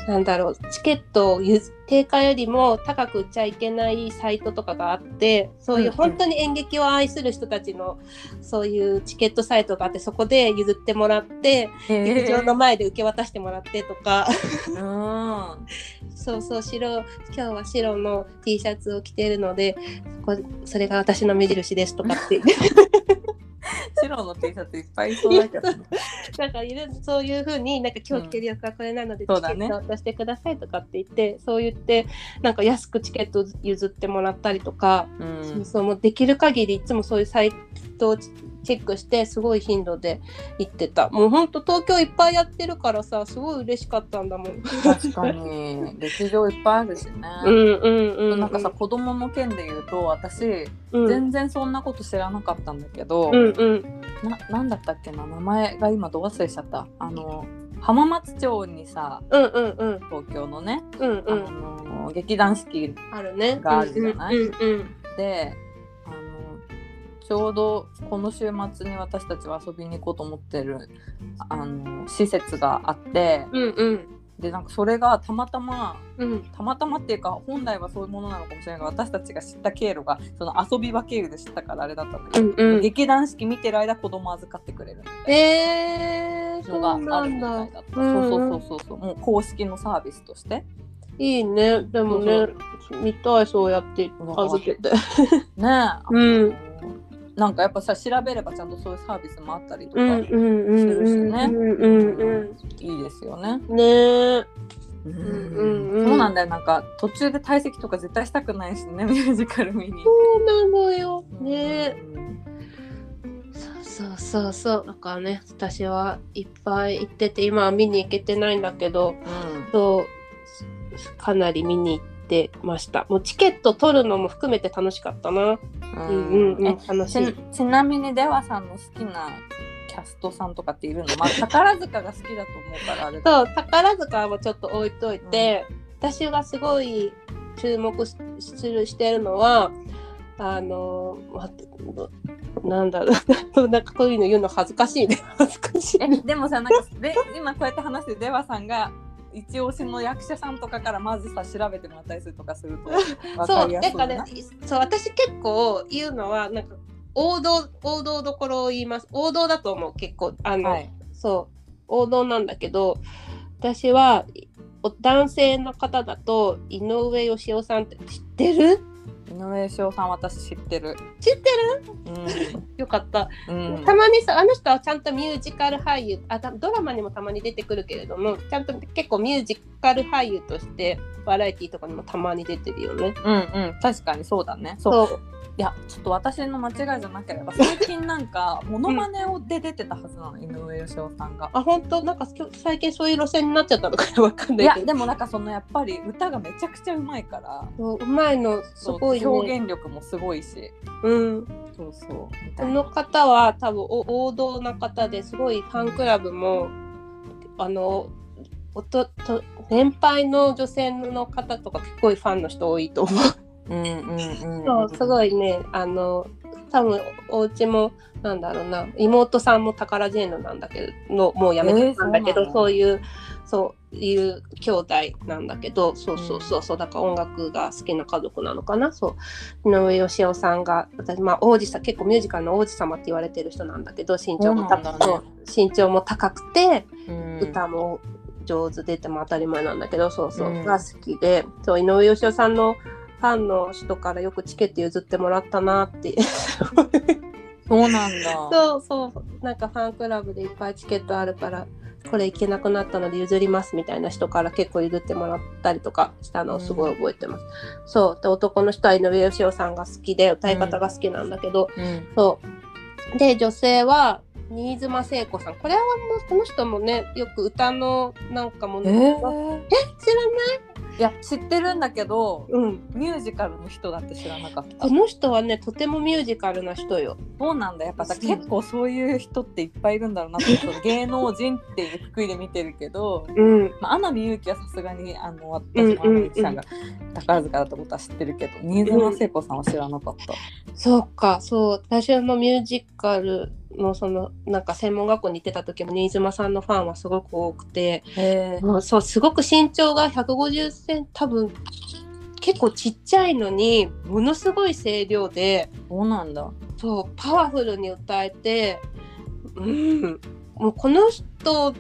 [SPEAKER 2] なんだろうチケットをゆず定価よりも高く売っちゃいけないサイトとかがあってそういう本当に演劇を愛する人たちのそういうチケットサイトがあってそこで譲ってもらって
[SPEAKER 1] うん、
[SPEAKER 2] 劇場の前で受け渡してもらってとか。
[SPEAKER 1] うん。
[SPEAKER 2] そうそう白今日は白の T シャツを着ているのでそこそれが私の目印ですとかって
[SPEAKER 1] 白の T シャツいっぱいいそうだけどね。
[SPEAKER 2] なんかいるそういう風になんか今日着てるやつはこれなのでチケットを渡してくださいとかって言ってそう言ってなんか安くチケットを譲ってもらったりとか、
[SPEAKER 1] うん
[SPEAKER 2] そうそうもうできる限りいつもそういうサイトをチチェックしてすごい頻度で行ってた。もうほんと東京いっぱいやってるからさすごい嬉しかったんだもん。
[SPEAKER 1] 確かに。劇場いっぱいあるしね。
[SPEAKER 2] うんうんうん、
[SPEAKER 1] なんかさ子供の件で言うと私、
[SPEAKER 2] うん、
[SPEAKER 1] 全然そんなこと知らなかったんだけど、
[SPEAKER 2] うんうん。
[SPEAKER 1] ななんだったっけな名前が今ど忘れしちゃった。あの浜松町にさ
[SPEAKER 2] うんうんうん。
[SPEAKER 1] 東京のね、
[SPEAKER 2] うんうん。
[SPEAKER 1] あの劇団四季
[SPEAKER 2] あるね。
[SPEAKER 1] があるじゃない？
[SPEAKER 2] うんうん
[SPEAKER 1] であのちょうどこの週末に私たちは遊びに行こうと思ってるあの施設があって
[SPEAKER 2] うんうん。
[SPEAKER 1] でなんかそれがたまたま
[SPEAKER 2] うん。
[SPEAKER 1] たまたまっていうか本来はそういうものなのかもしれないが私たちが知った経路がその遊び場経由で知ったからあれだったんだけど、
[SPEAKER 2] うんうん。
[SPEAKER 1] 劇団四季見てる間子供預かってくれるみたい
[SPEAKER 2] えー、そ
[SPEAKER 1] なのがあるみた
[SPEAKER 2] だ
[SPEAKER 1] いだった。
[SPEAKER 2] うん
[SPEAKER 1] そうそうそうそうもう公式のサービスとして。
[SPEAKER 2] いいね。でもね、見たいそうやって預けて。
[SPEAKER 1] ねえ、
[SPEAKER 2] うん
[SPEAKER 1] なんかやっぱさ調べればちゃんとそういうサービスもあったりとか、
[SPEAKER 2] うんうんうんうんうんうん
[SPEAKER 1] いいですよね。
[SPEAKER 2] うん。ねえ。
[SPEAKER 1] うん
[SPEAKER 2] うんうん
[SPEAKER 1] そうなんだよなんか途中で退席とか絶対したくないしねミュージカル見に。
[SPEAKER 2] そうなのよ。ねそうそうそうそう。だからね、私はいっぱい行ってて、今は見に行けてないんだけど、そう、かなり見に行ってました。もうチケット取るのも含めて楽しかったな。
[SPEAKER 1] うん
[SPEAKER 2] うんうん。楽しい。
[SPEAKER 1] ち。ちなみにデワさんの好きなキャストさんとかっているの、まあ、宝塚が好きだと思うからあれだ
[SPEAKER 2] そう宝塚はちょっと置いといて、私がすごい注目しするしてるのはあの待ってなんだろう。なんかこういうの言うの恥ずかしいね。恥ずかしい
[SPEAKER 1] えでもさなんかで今こうやって話してるデワさんが一押しの役者さんとかからまずさ調べてもらったりするとかすると分
[SPEAKER 2] そう
[SPEAKER 1] な。
[SPEAKER 2] だからそう私結構言うのはなんか王道王道どころを言います。王道だと思う結構。あの、
[SPEAKER 1] はい。
[SPEAKER 2] そう。王道なんだけど私はお男性の方だと井上芳雄さんって知ってる？
[SPEAKER 1] 井上翔さん私知ってる。
[SPEAKER 2] 知って
[SPEAKER 1] う
[SPEAKER 2] るよかった、
[SPEAKER 1] ん、うん、
[SPEAKER 2] たまにさあの人はちゃんとミュージカル俳優あたドラマにもたまに出てくるけれどもちゃんと結構ミュージカル俳優としてバラエティとかにもたまに出てるよね。
[SPEAKER 1] うんうん。確かにそうだね。そうやちょっと私の間違いじゃなければ最近なんか モノマネをで出てたはずなの、井上芳雄さんが。
[SPEAKER 2] あ本当？なんか最近そういう路線になっちゃったのかわかん
[SPEAKER 1] い
[SPEAKER 2] ないけど。
[SPEAKER 1] やでもなんかそのやっぱり歌がめちゃくちゃうまいから。
[SPEAKER 2] そううまいのすごいね。
[SPEAKER 1] 表現力もすごいし。
[SPEAKER 2] うん、
[SPEAKER 1] そうそう。みたいな
[SPEAKER 2] この方は多分お王道な方ですごいファンクラブもあのおとと年配の女性の方とか結構ファンの人多いと思う。
[SPEAKER 1] うんうんうん。
[SPEAKER 2] そうすごいねあの多分お家もなんだろうな妹さんもタカラジェンヌなんだけどのもうやめてたんだけど、
[SPEAKER 1] えーそう
[SPEAKER 2] いうそういう兄弟なんだけどそうそうそうそうだから音楽が好きな家族なのかな？そう。井上芳雄さんが私まあ王子さん結構ミュージカルの王子様って言われてる人なんだけど身長も高く、
[SPEAKER 1] ね。
[SPEAKER 2] 身長も高くて
[SPEAKER 1] うん。
[SPEAKER 2] 歌も上手でっても当たり前なんだけどそうそう、
[SPEAKER 1] うん。
[SPEAKER 2] が好きでそう井上芳雄さんのファンの人からよくチケット譲ってもらったなって
[SPEAKER 1] そうなんだ。
[SPEAKER 2] そうそう。なんかファンクラブでいっぱいチケットあるからこれ行けなくなったので譲りますみたいな人から結構譲ってもらったりとかしたのをすごい覚えてます、そう。で男の人は井上芳雄さんが好きで歌い方が好きなんだけど、
[SPEAKER 1] うん。
[SPEAKER 2] そう。で女性は新妻聖子さん。これはもうこの人もねよく歌のなんかも
[SPEAKER 1] え
[SPEAKER 2] ね、
[SPEAKER 1] ー、
[SPEAKER 2] 知らない？
[SPEAKER 1] いや知ってるんだけど
[SPEAKER 2] うん。
[SPEAKER 1] ミュージカルの人だって知らなかった。
[SPEAKER 2] この人はねとてもミュージカルな人よ。
[SPEAKER 1] そうなんだ。やっぱさ結構そういう人っていっぱいいるんだろうなって 芸能人っていうくくりで見てるけど、
[SPEAKER 2] うん。
[SPEAKER 1] まあ、天海祐希はさすがにあの私
[SPEAKER 2] うん
[SPEAKER 1] も天海祐希さんが宝塚だったことは知ってるけど、新妻聖子さんは知らなかった。
[SPEAKER 2] そうかそう。私もミュージカルのそのなんか専門学校に行ってた時も新妻さんのファンはすごく多くてもうそうすごく身長が150セン多分結構ちっちゃいのにものすごい声量で
[SPEAKER 1] そうなんだ。
[SPEAKER 2] そうパワフルに歌えてうん。もうこの人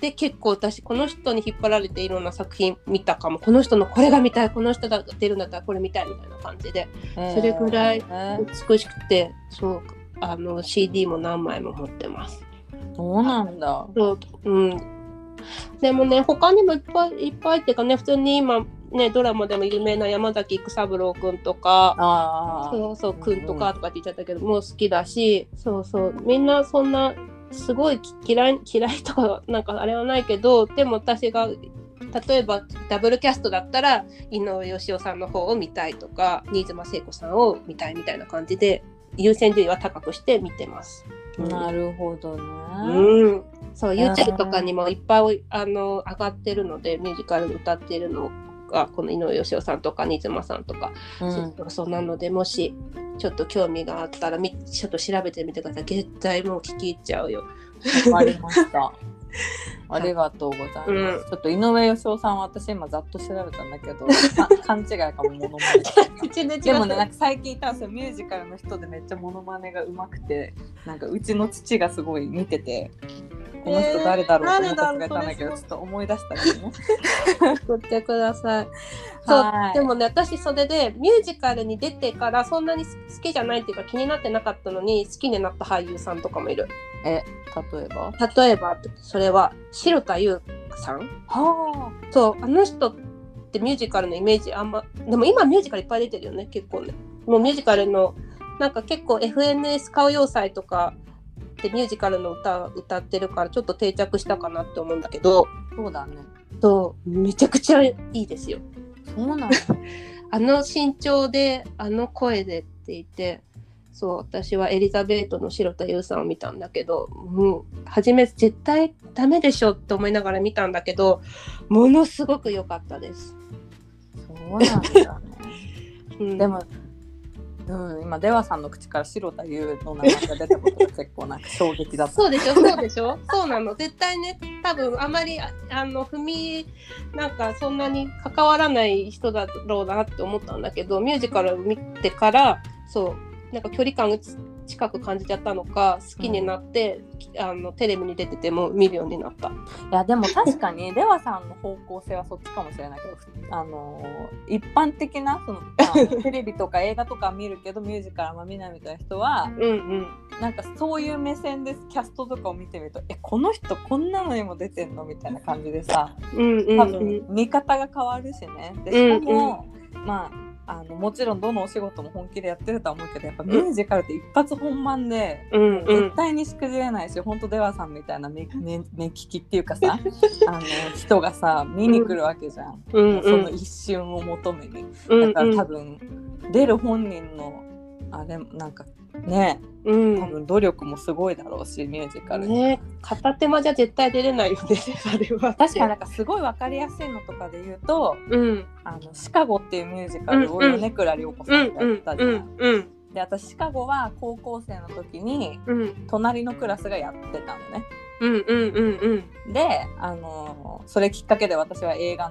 [SPEAKER 2] で結構私この人に引っ張られていろんな作品見たかも。この人のこれが見たいこの人が出るんだったらこれ見たいみたいな感じでそれぐらい美しくてそうあの CD も何枚も持ってます。
[SPEAKER 1] そうなんだ。
[SPEAKER 2] そううん、でもね他にもいっぱいいっぱいっていうかね普通に今ねドラマでも有名な山崎育三郎くんとか
[SPEAKER 1] ああ。
[SPEAKER 2] そうそうくんとかとかって言っちゃったけど、もう好きだしそうそうみんなそんなすごいき嫌い嫌いとかなんかあれはないけどでも私が例えばダブルキャストだったら井上芳雄さんの方を見たいとか新妻聖子さんを見たいみたいな感じで優先順位は高くして見てます。
[SPEAKER 1] なるほどね。
[SPEAKER 2] うん、そう YouTube とかにもいっぱいあの上がってるのでミュージカル歌ってるのがこの井上芳雄さんとか新妻さんとか、
[SPEAKER 1] うん
[SPEAKER 2] そうそうなのでもしちょっと興味があったらみちょっと調べてみてください絶対もう聞き入っちゃうよ。
[SPEAKER 1] わかりました。ありがとうございます。
[SPEAKER 2] うん。
[SPEAKER 1] ちょっと井上芳雄さんは私今ざっと調べたんだけど、か勘違いかもモノマネ。でもねなんか最近いたんですよ。ミュージカルの人でめっちゃモノマネが上手くてなんかうちの父がすごい見ててこの人誰だろうと思ったんだけど、ちょっと思い出したけどね。
[SPEAKER 2] 送ってください。そう
[SPEAKER 1] はい
[SPEAKER 2] でもね私それでミュージカルに出てからそんなに好きじゃないっていうか気になってなかったのに好きになった俳優さんとかもいる。
[SPEAKER 1] え例えば？
[SPEAKER 2] 例えばそれは白田優さん
[SPEAKER 1] は
[SPEAKER 2] そうあの人ってミュージカルのイメージあんまでも今ミュージカルいっぱい出てるよね結構ねもうミュージカルのなんか結構 FNS 歌謡祭とかでミュージカルの歌歌ってるからちょっと定着したかなって思うんだけど
[SPEAKER 1] あそうだね。
[SPEAKER 2] そうめちゃくちゃいいですよ
[SPEAKER 1] そうなんだ。
[SPEAKER 2] あの身長であの声でって言ってそう私はエリザベートの白田優さんを見たんだけど、うん、初め絶対ダメでしょって思いながら見たんだけどものすごく良かったです。
[SPEAKER 1] そうなんだね。
[SPEAKER 2] うん、
[SPEAKER 1] でもうん、今出羽さんの口から白田優の名前が出たことが結構なんか衝撃だった。
[SPEAKER 2] そうでしょそうでしょ。そうなの。絶対ね多分あまりあの踏みなんかそんなに関わらない人だろうなって思ったんだけどミュージカルを見てからそうなんか距離感近く感じちゃったのか好きになって、うん、あのテレビに出てても見るようになった。い
[SPEAKER 1] やでも確かに 出羽さんの方向性はそっちかもしれないけどあの一般的なその、テレビとか映画とか見るけどミュージカルは見ないみたいな人は、うんうん、なんかそういう目線でキャストとかを見てみるとえこの人こんなのにも出てんのみたいな感じでさ、うん多分見方が変わるしね。でしかも、うんうん、まああのもちろんどのお仕事も本気でやってるとは思うけどやっぱミュージカルって一発本番で、うん、絶対にしくじれないし本当出羽さんみたいな目目目利きっていうかさ あの人がさ見に来るわけじゃん、うん、その一瞬を求めに。だから多分出る本人のあれなんかね、うん、多分努力もすごいだろうしミュージカル
[SPEAKER 2] ね。片手間じゃ絶対出れないよね あれは
[SPEAKER 1] 確かになんかすごい分かりやすいのとかで言うと「うん、あのシカゴ」っていうミュージカルを米倉涼子さんがやったじゃん。で私シカゴは高校生の時に、隣のクラスがやってたのね。うんうんうんうん、であのそれきっかけで私は映画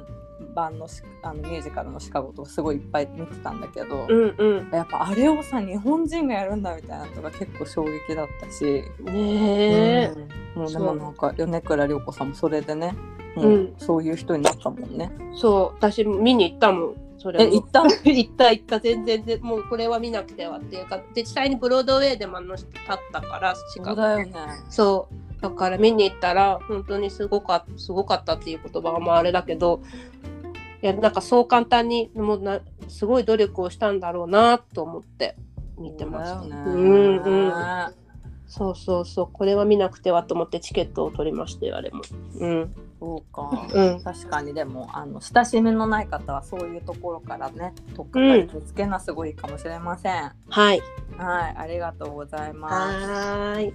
[SPEAKER 1] 版のあのミュージカルの「シカゴ」とかすごいいっぱい見てたんだけど、うんうん、やっぱあれをさ日本人がやるんだみたいなのが結構衝撃だったし。ねうん、もうでもなんか米倉涼子さんもそれでね。もうそういう人になったもんね。
[SPEAKER 2] そう。私見に行ったもん。それ
[SPEAKER 1] え 行った？
[SPEAKER 2] 行った行った。全然でもうこれは見なくてはっていうか実際にブロードウェイでもあの立ったから
[SPEAKER 1] シカゴ。だよね。
[SPEAKER 2] そう。だから見に行ったら本当にすごかすごかったっていう言葉もあれだけどいやなんかそう簡単にもうなすごい努力をしたんだろうなと思って見てました。うんうん。そうそうそう。これは見なくてはと思ってチケットを取りましたよあれも。うん、
[SPEAKER 1] そうか、うん、確かに。でもあの親しみのない方はそういうところからねとっかかりつけなすごいかもしれません。
[SPEAKER 2] はい。
[SPEAKER 1] はいありがとうございます。はい。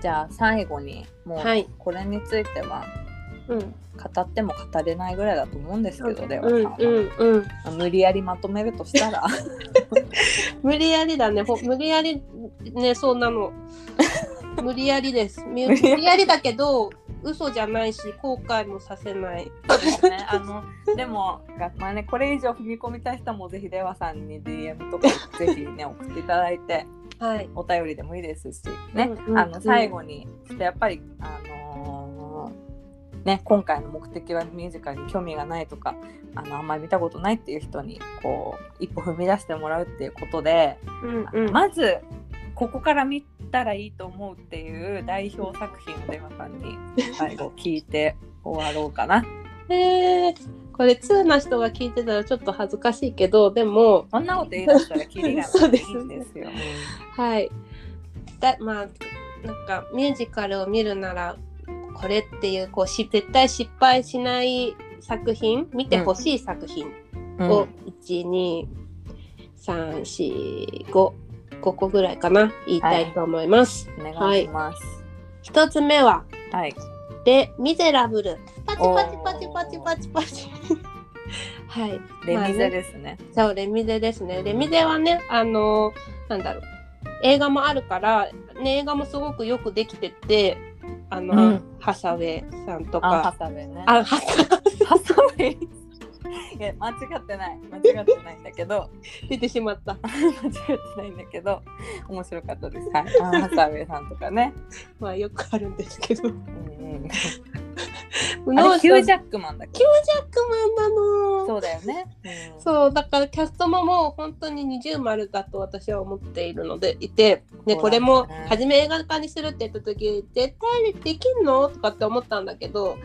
[SPEAKER 1] じゃあ最後にもうこれについては、うん、語っても語れないぐらいだと思うんですけど、では、うんうんうん、無理やりまとめるとしたら。
[SPEAKER 2] 無理やりだね。無理やりねそうなの。無理やりです。無理やり。だけど嘘じゃないし後悔もさせない。
[SPEAKER 1] ね、あのでも、まあね、これ以上踏み込みたい人もぜひ出羽さんに DM とかぜひね送っていただいて、はい、お便りでもいいですしね、うんうん、あの最後にしてやっぱりあのね、今回の目的はミュージカルに興味がないとかあのあんまり見たことないっていう人にこう一歩踏み出してもらうっていうことで、うんうん、まずここから見たらいいと思うっていう代表作品を出川さんに最後聞いて終わろうかな。
[SPEAKER 2] えー、これ通な人が聞いてたらちょっと恥ずかしいけどでも
[SPEAKER 1] そんなこと言い出したらキリがない んですよ。
[SPEAKER 2] はいだまあなんかミュージカルを見るならこれっていうこうし絶対失敗しない作品見てほしい作品を、12345 5個ぐらいかな言いたいと思います。
[SPEAKER 1] はい、お願いします。
[SPEAKER 2] 一、つ目は、はい、レ・ミゼラブル。パチパチパチパチパチパチ。
[SPEAKER 1] はい。レミゼですね。
[SPEAKER 2] まあ、そう、レミゼですね。レミゼはね、あのー、なんだろう。映画もあるから、ね、映画もすごくよくできてて、あの、うん、ハサウェイさんとか。
[SPEAKER 1] ハサウェイね。あ、ハサウェイ。いや間違ってない。間違ってないんだけど。
[SPEAKER 2] 出てしまった。
[SPEAKER 1] 間違ってないんだけど。面白かったです。はい。ハサウェイさんとかね。
[SPEAKER 2] まあよくあるんですけど、うんうん
[SPEAKER 1] あヒュージャックマンだっけ？
[SPEAKER 2] ヒュージャックマンなの
[SPEAKER 1] そうだよね、
[SPEAKER 2] うん、そうだからキャストももう本当に二重丸だと私は思っているのでいてでこれも初め映画化にするって言った時絶対できんの？とかって思ったんだけど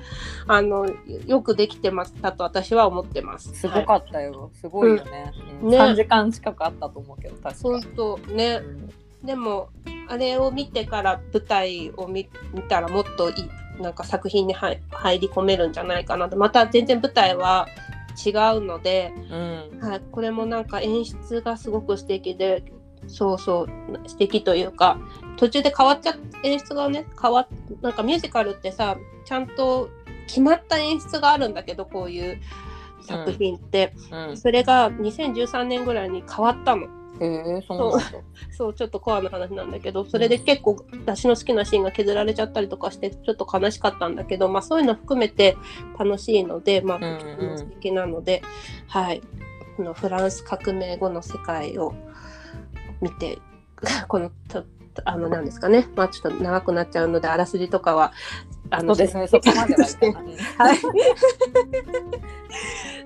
[SPEAKER 2] あのよくできてましたと私は思ってます。
[SPEAKER 1] すごかったよ、はい、すごいよね,、うん、ね。3時間近くあったと思うけど確か
[SPEAKER 2] そうそうね、うん、でもあれを見てから舞台を見たらもっといいなんか作品に入り込めるんじゃないかなとまた全然舞台は違うので、うん。はい、これもなんか演出がすごく素敵でそうそう素敵というか途中で変わっちゃ演出がね変わなんかミュージカルってさちゃんと決まった演出があるんだけどこういう作品って、
[SPEAKER 1] うん。
[SPEAKER 2] それが2013年ぐらいに変わったの。
[SPEAKER 1] へえそうなんだ。
[SPEAKER 2] そう。ちょっとコアな話なんだけどそれで結構私の好きなシーンが削られちゃったりとかしてちょっと悲しかったんだけど、まあ、そういうの含めて楽しいので、まあ、ても素敵なので、はい。このフランス革命後の世界を見てこのとあのなんですかね、まあ、ちょっと長くなっちゃうのであらすじとかはあ
[SPEAKER 1] そうですねそこまでは言ってない。
[SPEAKER 2] はい。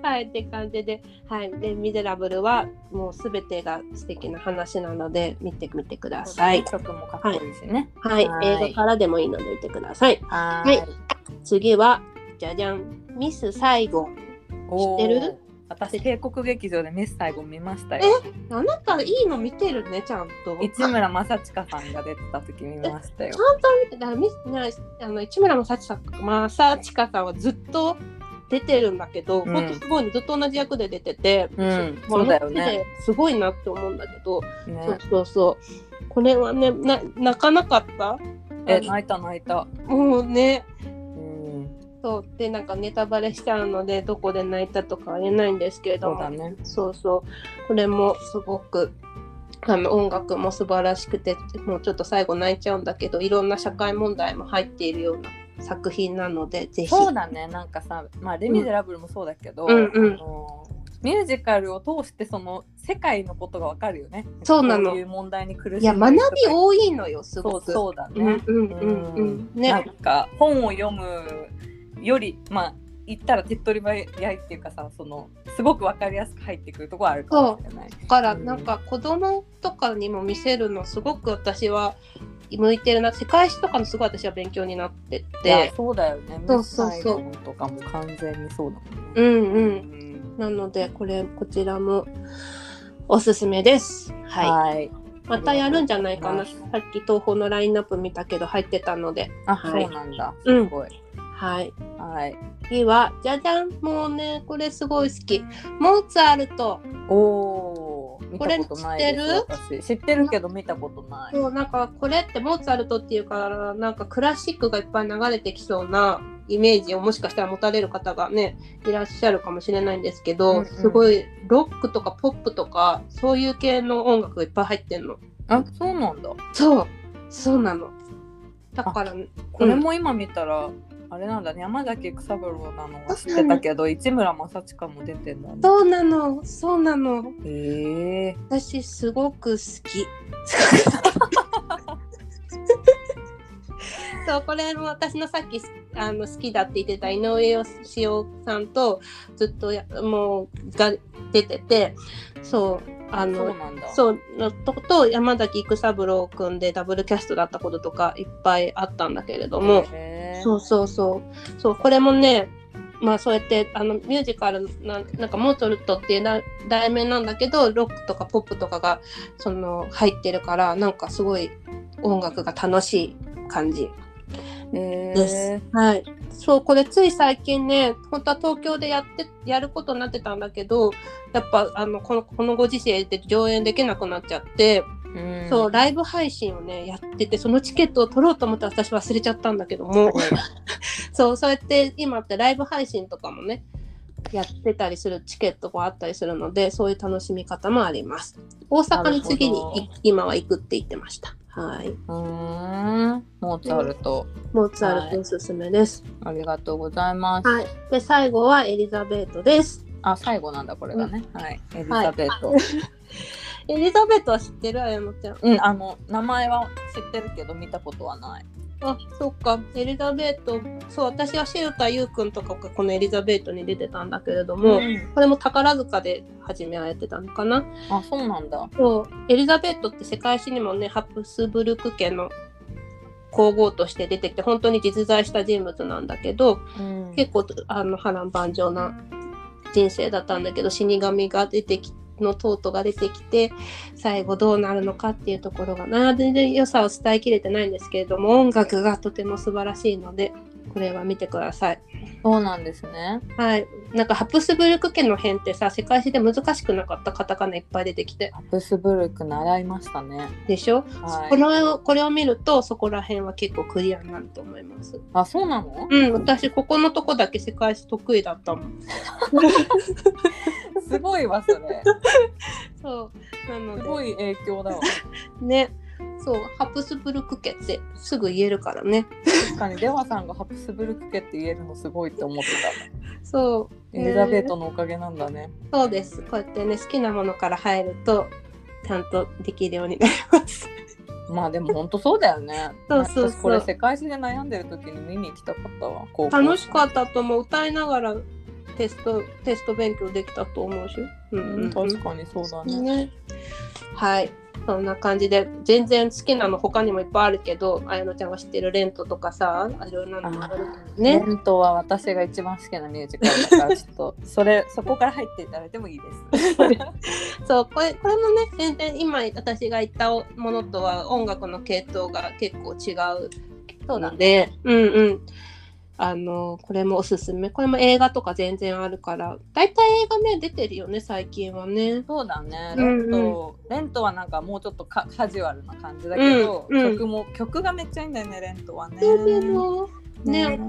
[SPEAKER 2] はい、って感じで、はい、で、ミゼラブルはもうすべてが素敵な話なので、見てみてください。
[SPEAKER 1] 曲もかっこいいしね。
[SPEAKER 2] はい、
[SPEAKER 1] はい。
[SPEAKER 2] 英語からでもいいので見てください。
[SPEAKER 1] は
[SPEAKER 2] はい。次は、じゃじゃん、ミス最後。知ってる？
[SPEAKER 1] 私帝国劇場でミス最後見ましたよ。
[SPEAKER 2] あなたいいの見てるね、ちゃんと。
[SPEAKER 1] 市村正親さんが出てた時見ましたよ。
[SPEAKER 2] ちゃんと見てた。ミスなあの市村正親正親さんはずっと出てるんだけど、
[SPEAKER 1] うん。
[SPEAKER 2] 本当すごいのずっと同じ役で出てて、
[SPEAKER 1] うん。
[SPEAKER 2] も
[SPEAKER 1] そうだよね。
[SPEAKER 2] すごいなって思うんだけど、そう
[SPEAKER 1] ね
[SPEAKER 2] そうそう。これはね、な泣かなかった？
[SPEAKER 1] え泣いた泣いた。
[SPEAKER 2] もうね、
[SPEAKER 1] うん。
[SPEAKER 2] そう。でなんかネタバレしちゃうのでどこで泣いたとかは言えないんですけれど。も、
[SPEAKER 1] そうだね。
[SPEAKER 2] そうそう。これもすごくあの音楽も素晴らしくてもうちょっと最後泣いちゃうんだけどいろんな社会問題も入っているような作品なのでぜひ。
[SPEAKER 1] そうだね。なんかさまあ「レ・ミゼラブル」もそうだけど、
[SPEAKER 2] うん。うん
[SPEAKER 1] あのミュージカルを通してその世界のことがわかるよね。
[SPEAKER 2] そうなの。
[SPEAKER 1] いう問題に苦し
[SPEAKER 2] いや学び多いのよすごく。
[SPEAKER 1] そうだね、
[SPEAKER 2] うんうんうんうん。
[SPEAKER 1] なん
[SPEAKER 2] ね
[SPEAKER 1] か本を読むよりまあ言ったら手っ取り早いっていうかさそのすごくわかりやすく入ってくるところあるかもしれない。
[SPEAKER 2] だからなんか子供とかにも見せるのすごく私は向いてるな世界史とかのすごい私は勉強になってて
[SPEAKER 1] そうだよね。
[SPEAKER 2] そうそうそう
[SPEAKER 1] とかも完全にそうだもんね。
[SPEAKER 2] うんうん
[SPEAKER 1] うん
[SPEAKER 2] なのでこれこちらもおすすめです。はい。
[SPEAKER 1] はい。
[SPEAKER 2] またやるんじゃないかな。さっき東宝のラインナップ見たけど入ってたので。
[SPEAKER 1] あ、
[SPEAKER 2] はい
[SPEAKER 1] そうなんだ。
[SPEAKER 2] うん
[SPEAKER 1] すごい。
[SPEAKER 2] はい。
[SPEAKER 1] はい。
[SPEAKER 2] 次はじゃじゃんもうねこれすごい好き。モーツァルト。
[SPEAKER 1] おお。見たことないです。知ってる？けど見たことない。
[SPEAKER 2] そうなんかこれってモーツァルトっていうからなんかクラシックがいっぱい流れてきそうなイメージをもしかしたら持たれる方がねいらっしゃるかもしれないんですけど、
[SPEAKER 1] うんうん
[SPEAKER 2] すごいロックとかポップとかそういう系の音楽がいっぱい入ってんの。
[SPEAKER 1] あ、そうなんだ。
[SPEAKER 2] そう、そうなの。だから、
[SPEAKER 1] これも今見たら、あれなんだね。山崎育三郎なの？は知ってたけど、市村正親も出てんだね。
[SPEAKER 2] そうなの、そうなの。
[SPEAKER 1] へえ。
[SPEAKER 2] 私すごく好き。そうこれも私のさっきあの好きだって言ってた井上芳雄さんとずっとやもうが出ててそうあの。そうのとと山崎育三郎君でダブルキャストだったこととかいっぱいあったんだけれども、
[SPEAKER 1] へー
[SPEAKER 2] そうそうそう。そう、これもね、まあそうやってあのミュージカルななんかモーツァルトっていうな題名なんだけどロックとかポップとかがその入ってるからなんかすごい音楽が楽しい感じ
[SPEAKER 1] へ
[SPEAKER 2] です。
[SPEAKER 1] え。
[SPEAKER 2] はい。そうこれつい最近ね本当は東京でやってやることになってたんだけどやっぱあのこのこのご時世で上演できなくなっちゃって、
[SPEAKER 1] うん
[SPEAKER 2] そうライブ配信をねやっててそのチケットを取ろうと思って私忘れちゃったんだけども。そう、そうやって今ってライブ配信とかもね、やってたりするチケットがあったりするので、そういう楽しみ方もあります。大阪に次に今は行くって言ってました。はい。
[SPEAKER 1] うーん。モーツァルト。
[SPEAKER 2] モーツァルトおすすめです。
[SPEAKER 1] ありがとうございます。
[SPEAKER 2] はい。で、最後はエリザベートです。
[SPEAKER 1] あ、最後なんだ、これがね。はい。エリザベート。
[SPEAKER 2] エリザベートは知ってる？あやのちゃん。
[SPEAKER 1] うん、あの、名前は知ってるけど、見たことはない。
[SPEAKER 2] あ、そっか。エリザベート、そう、私はシルタ・ユウくんとかがこのエリザベートに出てたんだけれども、
[SPEAKER 1] ん
[SPEAKER 2] これも宝塚で初めはやってたのかな？
[SPEAKER 1] あ、そうなんだ。
[SPEAKER 2] そうエリザベートって世界史にもねハプスブルク家の皇后として出てきて本当に実在した人物なんだけど
[SPEAKER 1] うん
[SPEAKER 2] 結構あの波乱万丈な人生だったんだけど死神が出てきのトートが出てきて最後どうなるのかっていうところがな全然良さを伝えきれてないんですけれども音楽がとても素晴らしいのでこれは見てください。
[SPEAKER 1] そうなんですね。
[SPEAKER 2] はい。なんかハプスブルク家の辺ってさ、世界史で難しくなかったカタカナいっぱい出てきて。
[SPEAKER 1] ハプスブルク習いましたね。
[SPEAKER 2] でしょ、
[SPEAKER 1] はい
[SPEAKER 2] このこれを見るとそこら辺は結構クリアになると思います。
[SPEAKER 1] あ、そうなの？
[SPEAKER 2] うん、私ここのとこだけ世界史得意だったもん。
[SPEAKER 1] すごいわそれ。
[SPEAKER 2] そう。なので。
[SPEAKER 1] すごい影響だわ。
[SPEAKER 2] ね。そう、ハプスブルク家ってすぐ言えるからね。
[SPEAKER 1] 確かにデワさんがハプスブルク家って言えるのすごいって思って
[SPEAKER 2] そう。
[SPEAKER 1] た。エリザベー
[SPEAKER 2] ね
[SPEAKER 1] トのおかげなんだね。
[SPEAKER 2] そうです。こうやってね、好きなものから入ると、ちゃんとできるようになります。
[SPEAKER 1] まあでも本当そうだよね。
[SPEAKER 2] そうそう
[SPEAKER 1] これ世界史で悩んでる時に見に行きたかったわ。
[SPEAKER 2] 楽しかったと思う。歌いながらテスト、テスト勉強できたと思うし。う
[SPEAKER 1] うん、確かにそうだね。
[SPEAKER 2] ね。はい。そんな感じで全然好きなの他にもいっぱいあるけどあやのちゃんが知ってるレントとかさいろんなのもある
[SPEAKER 1] レ
[SPEAKER 2] ね。
[SPEAKER 1] ントは私が一番好きなミュージカルだからちょっと それそこから入っていただいてもいいです。
[SPEAKER 2] そうこれこれもね全然今私が言ったものとは音楽の系統が結構違う
[SPEAKER 1] そうだ
[SPEAKER 2] ので、うんうん。あのこれもおすすめこれも映画とか全然あるから大体映画ね出てるよね最近はね。
[SPEAKER 1] そうだね。レ
[SPEAKER 2] うんうん
[SPEAKER 1] ント、レントはなんかもうちょっとカカジュアルな感じだけど、
[SPEAKER 2] うんうん
[SPEAKER 1] 曲も曲がめっちゃいいんだよねレントはね。
[SPEAKER 2] ね。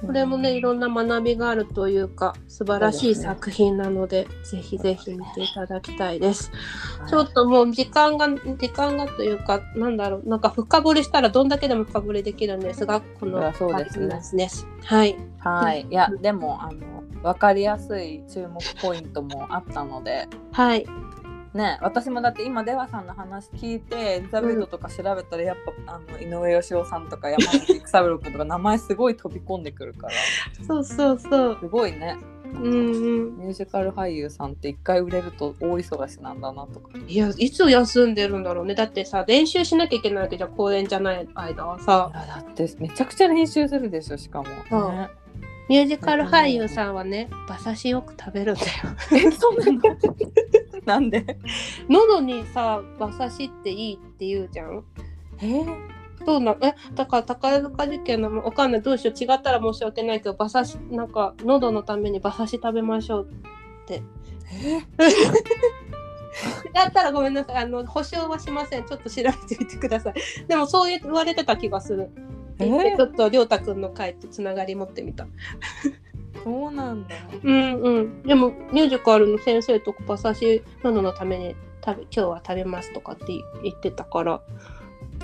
[SPEAKER 1] こ
[SPEAKER 2] これもねいろんな学びがあるというか素晴らしい作品なのでぜひぜひ見ていただきたいです。ちょっともう時間が時間がというかなんだろうなんか深掘りしたらどんだけでも深掘りできるんですがこの
[SPEAKER 1] あそうですね。
[SPEAKER 2] です。ねはい。
[SPEAKER 1] はい。いやでもあの分かりやすい注目ポイントもあったので。
[SPEAKER 2] はい
[SPEAKER 1] ね、私もだって今出羽さんの話聞いてエリザベートとか調べたらやっぱ、あの井上芳雄さんとか山口育三郎君とか名前すごい飛び込んでくるから。
[SPEAKER 2] そうそうそう。
[SPEAKER 1] すごいね。
[SPEAKER 2] うんうん。
[SPEAKER 1] ミュージカル俳優さんって一回売れると大忙しなんだなとか。
[SPEAKER 2] いやいつ休んでるんだろうね。だってさ練習しなきゃいけないわけじゃん公演じゃない間はさ。
[SPEAKER 1] だってめちゃくちゃ練習するでしょしかも、ね、
[SPEAKER 2] ミュージカル俳優さんはね馬刺しよく食べるんだよ。
[SPEAKER 1] えそうなの？なんで？
[SPEAKER 2] 喉にさ馬刺しっていいって言うじゃん？
[SPEAKER 1] え？ー
[SPEAKER 2] そうなえだから宝塚受験のわかんないどうしよう違ったら申し訳ないけど馬刺しなんか喉のために馬刺し食べましょう
[SPEAKER 1] え？
[SPEAKER 2] だったらごめんなさい。あの保証はしません。ちょっと調べてみてください。でもそう言われてた気がする
[SPEAKER 1] えー。
[SPEAKER 2] ちょっとりょうたくんの会とつながり持ってみた。
[SPEAKER 1] そうなんだ。
[SPEAKER 2] うんうん。でもミュージカルの先生とか馬刺し喉のために食べ今日は食べますとかって言ってたから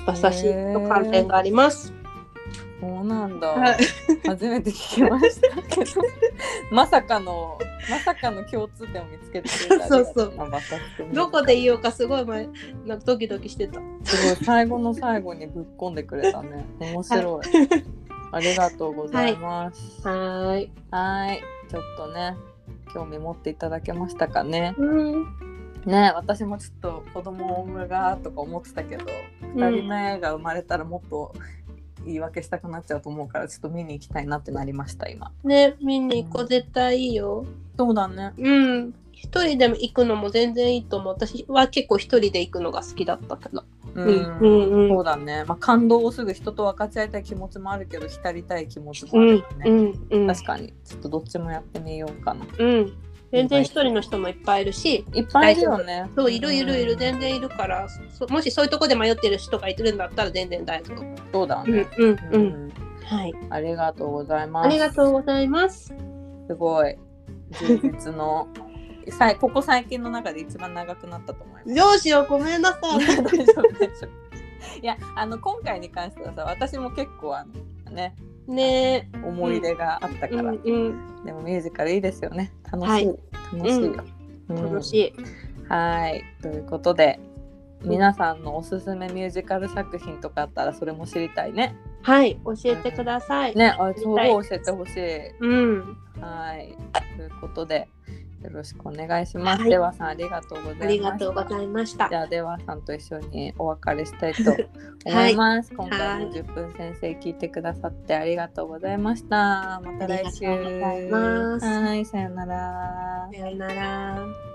[SPEAKER 2] 馬刺しと関連があります、
[SPEAKER 1] そうなんだ、
[SPEAKER 2] はい。
[SPEAKER 1] 初めて聞きましたけど。まさかのまさかの共通点を見つけてくれた
[SPEAKER 2] そうそう。どこで言おうかすごい前なんかドキドキしてた。
[SPEAKER 1] すごい最後の最後にぶっ込んでくれたね。面白い。ありがとうございます。
[SPEAKER 2] はーい。
[SPEAKER 1] はい。ちょっとね興味持っていただけましたかね。
[SPEAKER 2] うん。
[SPEAKER 1] ね私もちょっと子供がとか思ってたけど、2人目が生まれたらもっと言い訳したくなっちゃうと思うからちょっと見に行きたいなってなりました今。
[SPEAKER 2] ね見に行こう絶対いいよ。
[SPEAKER 1] そうだね。
[SPEAKER 2] うん。一人でも行くのも全然いいと思う。私は結構一人で行くのが好きだったけど。
[SPEAKER 1] うん、
[SPEAKER 2] うんうん
[SPEAKER 1] そうだね、まあ、感動をすぐ人と分かち合いたい気持ちもあるけど浸りたい気持ちも
[SPEAKER 2] うん
[SPEAKER 1] あるよね、
[SPEAKER 2] うんうん。
[SPEAKER 1] 確かに。ちょっとどっちもやってみようかな。
[SPEAKER 2] うん全然一人の人もいっぱいいるし
[SPEAKER 1] いっぱいいるよね。
[SPEAKER 2] そういるいるいる
[SPEAKER 1] うん
[SPEAKER 2] 全然いるからそもしそういうとこで迷ってる人がいるんだったら全然大丈夫。うん
[SPEAKER 1] そうだね、
[SPEAKER 2] うんう
[SPEAKER 1] うん。ん。
[SPEAKER 2] はい。
[SPEAKER 1] ありがとうございます。
[SPEAKER 2] ありがとうございます。
[SPEAKER 1] すごい。充実の。さいここ最近の中で一番長くなったと思います。
[SPEAKER 2] どうしようごめんなさい。
[SPEAKER 1] 大丈夫大丈夫。いやあの今回に関してはさ私も結構あのね
[SPEAKER 2] ね。
[SPEAKER 1] 思い出があったから、
[SPEAKER 2] うんうん
[SPEAKER 1] でもミュージカルいいですよね。楽しい、
[SPEAKER 2] はい。
[SPEAKER 1] 楽しいよ、うん。
[SPEAKER 2] 楽しい。
[SPEAKER 1] はい。ということで皆さんのおすすめミュージカル作品とかあったらそれも知りたいね。
[SPEAKER 2] はい。教えてください。
[SPEAKER 1] ね。あすごい
[SPEAKER 2] 知りたい。
[SPEAKER 1] 教えてほしい。
[SPEAKER 2] うん。
[SPEAKER 1] はい。ということでよろしくお願いします、
[SPEAKER 2] はい
[SPEAKER 1] ではさんありがとうございました
[SPEAKER 2] ありがとうございました
[SPEAKER 1] じゃあではさんと一緒にお別れしたいと 思います。今回も
[SPEAKER 2] はい
[SPEAKER 1] 10分先生聞いてくださってありがとうございました。また来週。はい、さよなら。
[SPEAKER 2] さよなら